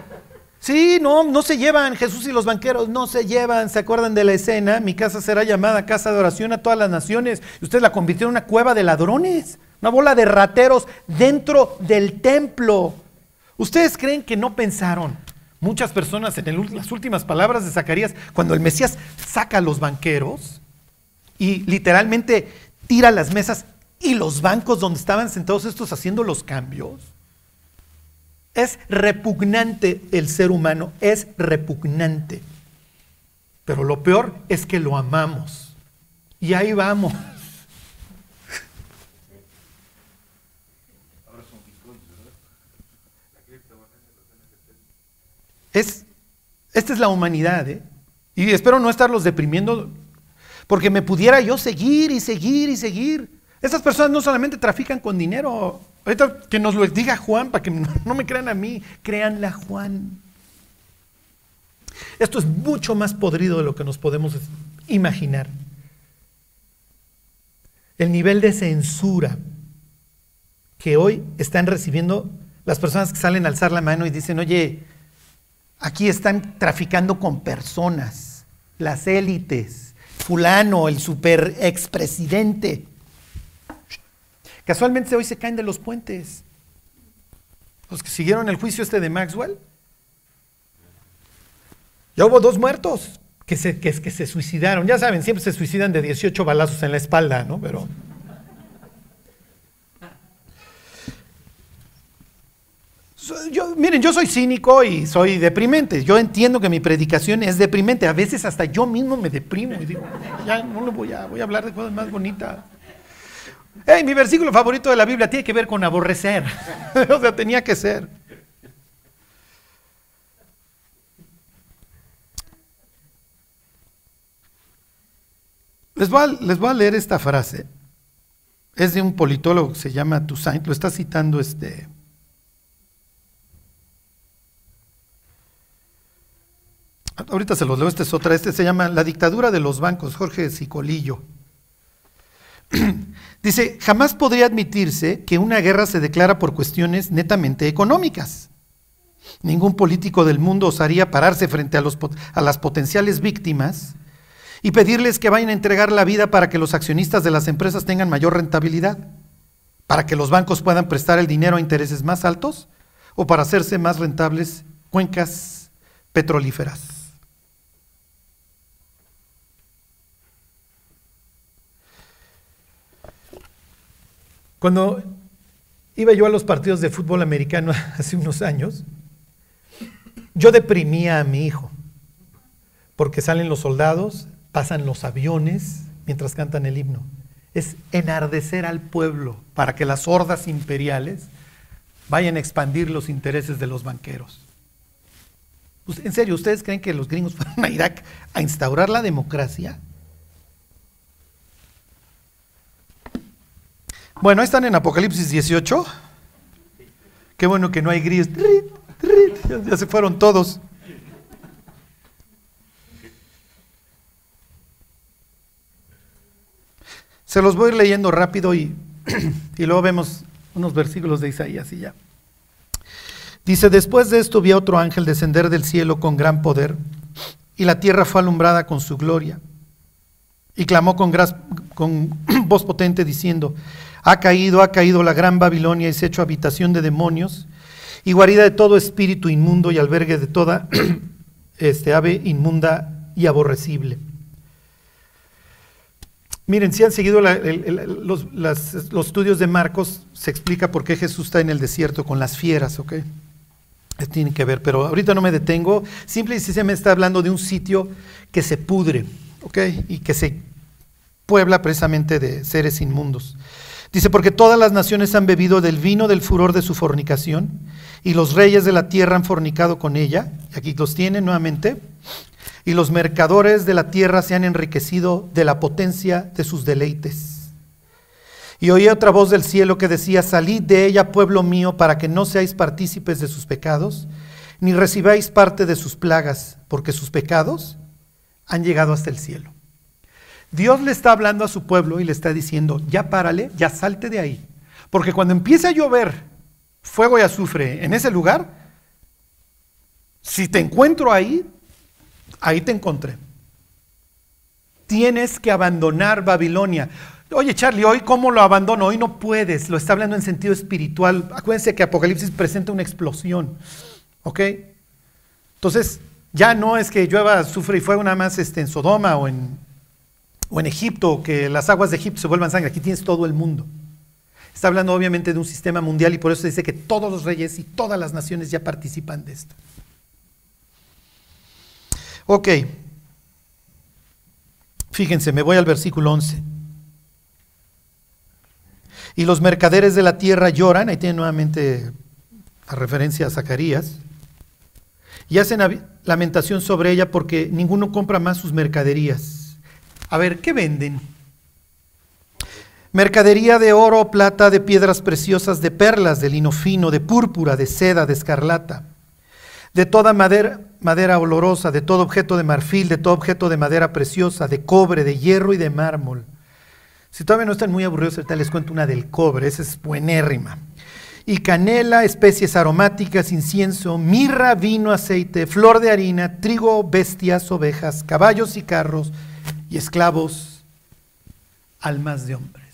sí, no, no se llevan, Jesús y los banqueros no se llevan, ¿se acuerdan de la escena? Mi casa será llamada casa de oración a todas las naciones. Y usted la convirtió en una cueva de ladrones, una bola de rateros dentro del templo. ¿Ustedes creen que no pensaron? Muchas personas en el las últimas palabras de Zacarías, cuando el Mesías saca a los banqueros y literalmente tira las mesas y los bancos donde estaban sentados estos haciendo los cambios. Es repugnante el ser humano, es repugnante. Pero lo peor es que lo amamos. Y ahí vamos. Es, esta es la humanidad, ¿eh? Y espero no estarlos deprimiendo, porque me pudiera yo seguir y seguir y seguir. Estas personas no solamente trafican con dinero. Ahorita que nos lo diga Juan, para que no me crean a mí, créanle a Juan. Esto es mucho más podrido de lo que nos podemos imaginar. El nivel de censura que hoy están recibiendo las personas que salen a alzar la mano y dicen, oye, aquí están traficando con personas, las élites, fulano, el super expresidente. Casualmente hoy se caen de los puentes. Los que siguieron el juicio este de Maxwell. Ya hubo dos muertos que se, que, se suicidaron. Ya saben, siempre se suicidan de 18 balazos en la espalda, ¿no? Pero miren, yo soy cínico y soy deprimente. Yo entiendo que mi predicación es deprimente. A veces hasta yo mismo me deprimo y digo, ya no lo voy a, voy a hablar de cosas más bonitas. Hey, mi versículo favorito de la Biblia tiene que ver con aborrecer. o sea, tenía que ser. Les voy, a, les a leer esta frase. Es de un politólogo que se llama Toussaint. Lo está citando este. Ahorita se los leo, este es otra, este se llama La dictadura de los bancos, Jorge Sicolillo. Dice, jamás podría admitirse que una guerra se declara por cuestiones netamente económicas. Ningún político del mundo osaría pararse frente a, a las potenciales víctimas y pedirles que vayan a entregar la vida para que los accionistas de las empresas tengan mayor rentabilidad, para que los bancos puedan prestar el dinero a intereses más altos o para hacerse más rentables cuencas petrolíferas. Cuando iba yo a los partidos de fútbol americano hace unos años, yo deprimía a mi hijo, porque salen los soldados, pasan los aviones mientras cantan el himno. Es enardecer al pueblo para que las hordas imperiales vayan a expandir los intereses de los banqueros. Pues, en serio, ¿ustedes creen que los gringos fueron a Irak a instaurar la democracia? Bueno, están en Apocalipsis 18. Qué bueno que no hay grillos. Ya, se fueron todos. Se los voy a ir leyendo rápido y, y luego vemos unos versículos de Isaías y ya. Dice, después de esto vi a otro ángel descender del cielo con gran poder y la tierra fue alumbrada con su gloria. Y clamó con, con voz potente diciendo, ha caído, ha caído la gran Babilonia y se ha hecho habitación de demonios y guarida de todo espíritu inmundo y albergue de toda este, ave inmunda y aborrecible. Miren, si han seguido los, los, estudios de Marcos, se explica por qué Jesús está en el desierto con las fieras, ¿ok? Tiene que ver, pero ahorita no me detengo. Simple y sencillamente está hablando de un sitio que se pudre, ¿ok? Y que se puebla precisamente de seres inmundos. Dice, porque todas las naciones han bebido del vino del furor de su fornicación, y los reyes de la tierra han fornicado con ella, y aquí los tienen nuevamente, y los mercadores de la tierra se han enriquecido de la potencia de sus deleites. Y oí otra voz del cielo que decía, salid de ella, pueblo mío, para que no seáis partícipes de sus pecados, ni recibáis parte de sus plagas, porque sus pecados han llegado hasta el cielo. Dios le está hablando a su pueblo y le está diciendo, ya párale, ya salte de ahí. Porque cuando empiece a llover fuego y azufre en ese lugar, si te encuentro ahí, ahí te encontré. Tienes que abandonar Babilonia. Oye, Charlie, hoy cómo lo abandono? Hoy no puedes. Lo está hablando en sentido espiritual. Acuérdense que Apocalipsis presenta una explosión. ¿Ok? Entonces, ya no es que llueva, azufre y fuego nada más este, en Sodoma o en o en Egipto, que las aguas de Egipto se vuelvan sangre. Aquí tienes todo el mundo. Está hablando obviamente de un sistema mundial y por eso dice que todos los reyes y todas las naciones ya participan de esto. Ok. Fíjense, me voy al versículo 11. Y los mercaderes de la tierra lloran, ahí tiene nuevamente la referencia a Zacarías, y hacen lamentación sobre ella porque ninguno compra más sus mercaderías. A ver, ¿qué venden? Mercadería de oro, plata, de piedras preciosas, de perlas, de lino fino, de púrpura, de seda, de escarlata, de toda madera, olorosa, de todo objeto de marfil, de todo objeto de madera preciosa, de cobre, de hierro y de mármol. Si todavía no están muy aburridos, les cuento una del cobre, esa es buenérrima. Y canela, especies aromáticas, incienso, mirra, vino, aceite, flor de harina, trigo, bestias, ovejas, caballos y carros, y esclavos, almas de hombres.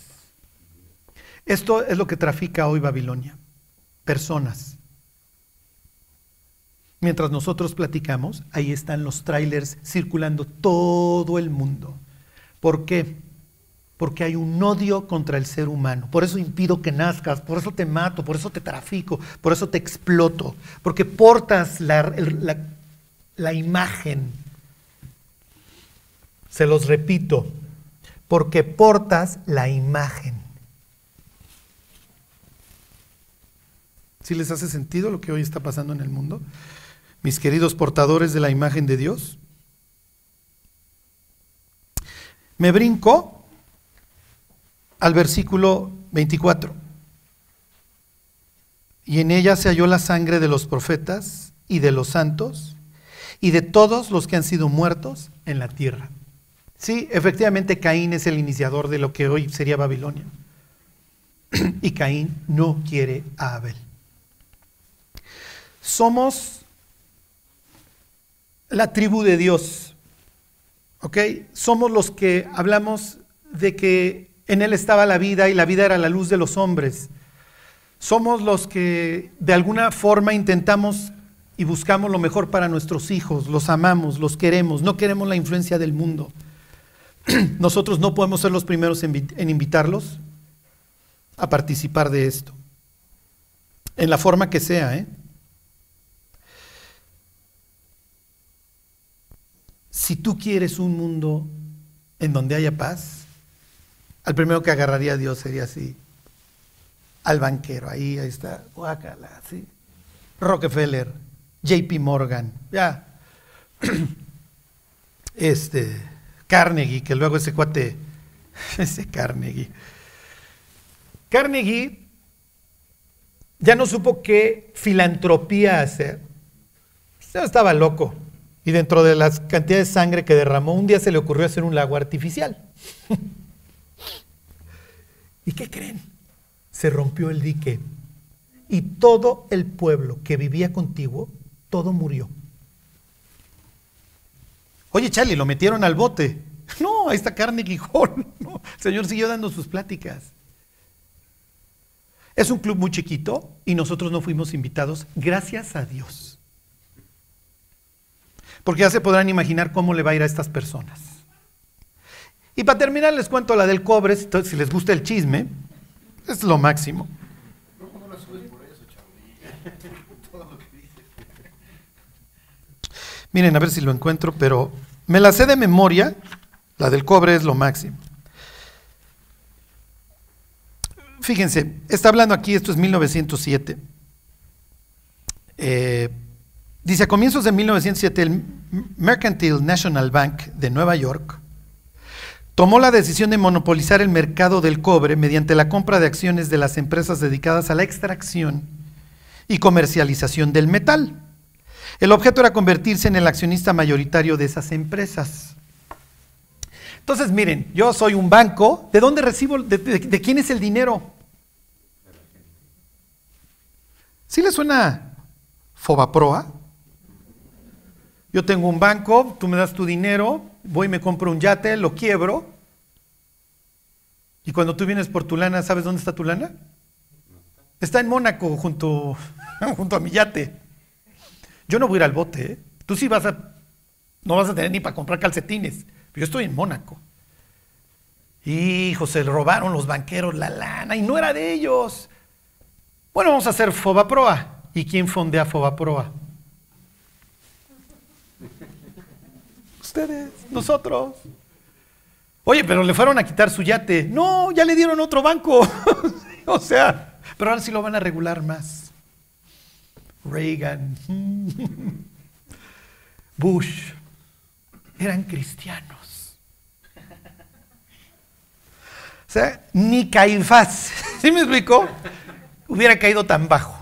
Esto es lo que trafica hoy Babilonia, personas. Mientras nosotros platicamos, ahí están los trailers circulando todo el mundo. ¿Por qué? Porque hay un odio contra el ser humano. Por eso impido que nazcas, por eso te mato, por eso te trafico, por eso te exploto. Porque portas la, la- la imagen. Se los repito, porque portas la imagen. ¿Sí les hace sentido lo que hoy está pasando en el mundo? Mis queridos portadores de la imagen de Dios. Me brinco al versículo 24. Y en ella se halló la sangre de los profetas y de los santos y de todos los que han sido muertos en la tierra. Sí, efectivamente Caín es el iniciador de lo que hoy sería Babilonia. Y Caín no quiere a Abel. Somos la tribu de Dios. ¿Ok? Somos los que hablamos de que en Él estaba la vida y la vida era la luz de los hombres. Somos los que de alguna forma intentamos y buscamos lo mejor para nuestros hijos, los amamos, los queremos, no queremos la influencia del mundo. Nosotros no podemos ser los primeros en, vi- en invitarlos a participar de esto, en la forma que sea. ¿eh? Si tú quieres un mundo en donde haya paz, al primero que agarraría a Dios sería así, al banquero, ahí, ahí está, guácala, sí. Rockefeller, JP Morgan, ya. Este, Carnegie, que luego ese cuate, ese Carnegie. Carnegie ya no supo qué filantropía hacer. Ya estaba loco. Y dentro de las cantidades de sangre que derramó, un día se le ocurrió hacer un lago artificial. ¿Y qué creen? Se rompió el dique. Y todo el pueblo que vivía contigo, todo murió. Oye, Charlie, lo metieron al bote. No, ahí está Carnegie Hall. No, el señor siguió dando sus pláticas. Es un club muy chiquito y nosotros no fuimos invitados, gracias a Dios. Porque ya se podrán imaginar cómo le va a ir a estas personas. Y para terminar les cuento la del cobre, si les gusta el chisme, es lo máximo. Miren, a ver si lo encuentro, pero me la sé de memoria, la del cobre es lo máximo. Fíjense, está hablando aquí, esto es 1907. Eh, dice, a comienzos de 1907, el Mercantile National Bank de Nueva York tomó la decisión de monopolizar el mercado del cobre mediante la compra de acciones de las empresas dedicadas a la extracción y comercialización del metal. El objeto era convertirse en el accionista mayoritario de esas empresas. Entonces, miren, yo soy un banco, ¿de dónde recibo, de, quién es el dinero? ¿Sí le suena Fobaproa? Yo tengo un banco, tú me das tu dinero, voy y me compro un yate, lo quiebro. Y cuando tú vienes por tu lana, ¿sabes dónde está tu lana? Está en Mónaco junto, junto a mi yate. Yo no voy a ir al bote, ¿eh? Tú sí vas a, no vas a tener ni para comprar calcetines. Yo estoy en Mónaco. Hijo, se le robaron los banqueros la lana y no era de ellos. Bueno, vamos a hacer Fobaproa. ¿Y quién fondea Fobaproa? Ustedes, nosotros. Oye, pero le fueron a quitar su yate. No, ya le dieron otro banco. o sea, pero ahora sí lo van a regular más. Reagan. Bush, eran cristianos. O sea, ni Caifás, ¿sí me explicó? Hubiera caído tan bajo.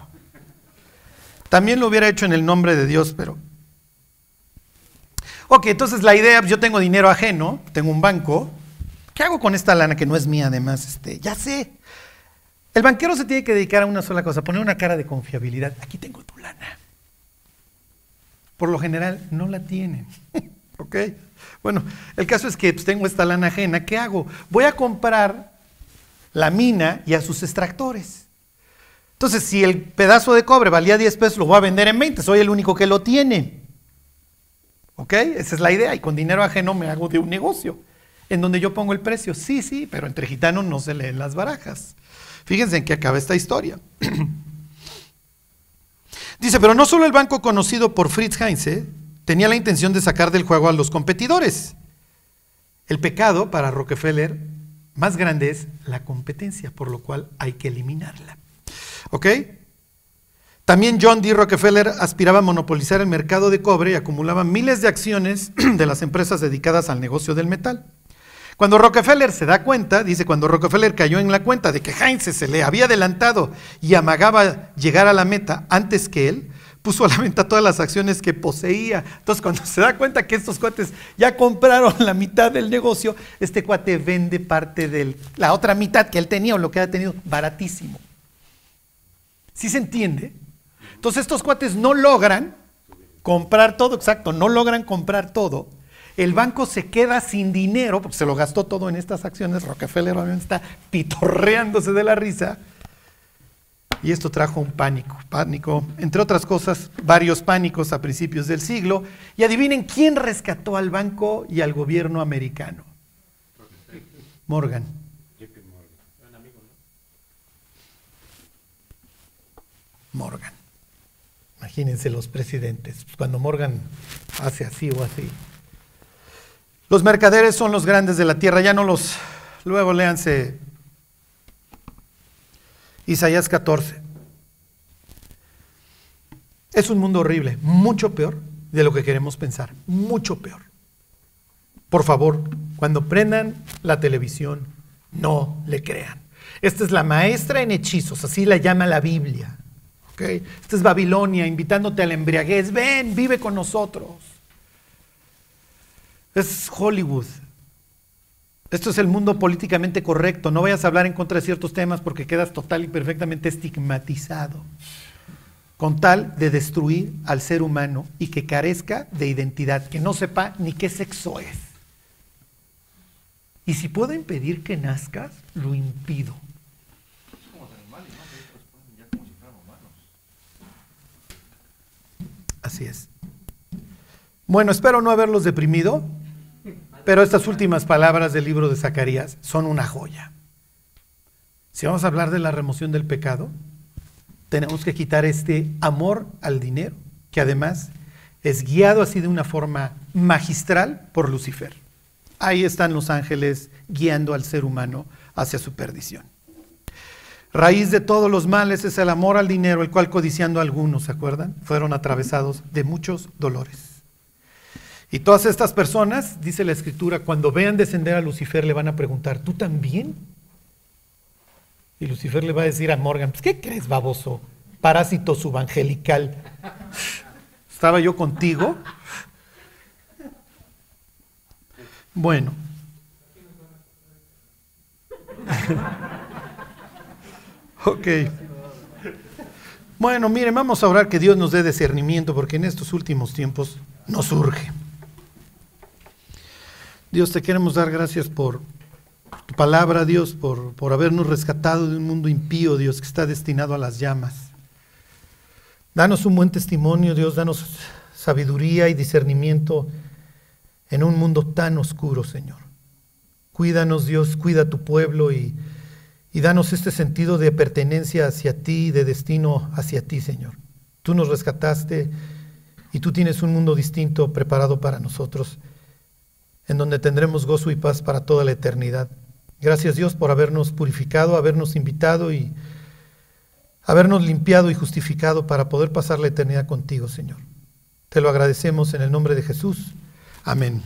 También lo hubiera hecho en el nombre de Dios, pero... Ok, entonces la idea, yo tengo dinero ajeno, tengo un banco, ¿qué hago con esta lana que no es mía además? Este, ya sé. El banquero se tiene que dedicar a una sola cosa, poner una cara de confiabilidad. Aquí tengo tu lana. Por lo general no la tienen. ¿Ok? Bueno, el caso es que pues, tengo esta lana ajena. ¿Qué hago? Voy a comprar la mina y a sus extractores. Entonces, si el pedazo de cobre valía 10 pesos, lo voy a vender en 20. Soy el único que lo tiene. ¿Ok? Esa es la idea. Y con dinero ajeno me hago de un negocio en donde yo pongo el precio. Sí, sí, pero entre gitanos no se leen las barajas. Fíjense en qué acaba esta historia. Dice, pero no solo el banco conocido por Fritz Heinze tenía la intención de sacar del juego a los competidores. El pecado para Rockefeller más grande es la competencia, por lo cual hay que eliminarla. ¿Ok? También John D. Rockefeller aspiraba a monopolizar el mercado de cobre y acumulaba miles de acciones de las empresas dedicadas al negocio del metal. Cuando Rockefeller se da cuenta, dice, cuando Rockefeller cayó en la cuenta de que Heinz se le había adelantado y amagaba llegar a la meta antes que él, puso a la venta todas las acciones que poseía. Entonces, cuando se da cuenta que estos cuates ya compraron la mitad del negocio, este cuate vende parte de la otra mitad que él tenía o lo que ha tenido baratísimo. ¿Sí se entiende? Entonces, estos cuates no logran comprar todo, exacto, no logran comprar todo el banco se queda sin dinero, porque se lo gastó todo en estas acciones, Rockefeller obviamente está pitorreándose de la risa, y esto trajo un pánico, pánico, entre otras cosas, varios pánicos a principios del siglo, y adivinen quién rescató al banco y al gobierno americano. Morgan. Morgan. Imagínense los presidentes, cuando Morgan hace así o así. Los mercaderes son los grandes de la tierra, ya no los... Luego léanse Isaías 14. Es un mundo horrible, mucho peor de lo que queremos pensar, mucho peor. Por favor, cuando prendan la televisión, no le crean. Esta es la maestra en hechizos, así la llama la Biblia. Esta es Babilonia invitándote a la embriaguez. Ven, vive con nosotros. Es Hollywood. Esto es el mundo políticamente correcto. No vayas a hablar en contra de ciertos temas porque quedas total y perfectamente estigmatizado. Con tal de destruir al ser humano y que carezca de identidad, que no sepa ni qué sexo es. Y si puedo impedir que nazcas, lo impido. Así es. Bueno, espero no haberlos deprimido. Pero estas últimas palabras del libro de Zacarías son una joya. Si vamos a hablar de la remoción del pecado, tenemos que quitar este amor al dinero, que además es guiado así de una forma magistral por Lucifer. Ahí están los ángeles guiando al ser humano hacia su perdición. Raíz de todos los males es el amor al dinero, el cual codiciando algunos, ¿se acuerdan? Fueron atravesados de muchos dolores. Y todas estas personas, dice la escritura, cuando vean descender a Lucifer le van a preguntar, ¿tú también? Y Lucifer le va a decir a Morgan, pues, ¿qué crees, baboso? Parásito subangelical. ¿Estaba yo contigo? Bueno. ok. Bueno, miren, vamos a orar que Dios nos dé discernimiento porque en estos últimos tiempos nos surge. Dios, te queremos dar gracias por tu palabra, Dios, por, por habernos rescatado de un mundo impío, Dios, que está destinado a las llamas. Danos un buen testimonio, Dios, danos sabiduría y discernimiento en un mundo tan oscuro, Señor. Cuídanos, Dios, cuida tu pueblo y, y danos este sentido de pertenencia hacia ti, de destino hacia ti, Señor. Tú nos rescataste y tú tienes un mundo distinto preparado para nosotros en donde tendremos gozo y paz para toda la eternidad. Gracias Dios por habernos purificado, habernos invitado y habernos limpiado y justificado para poder pasar la eternidad contigo, Señor. Te lo agradecemos en el nombre de Jesús. Amén.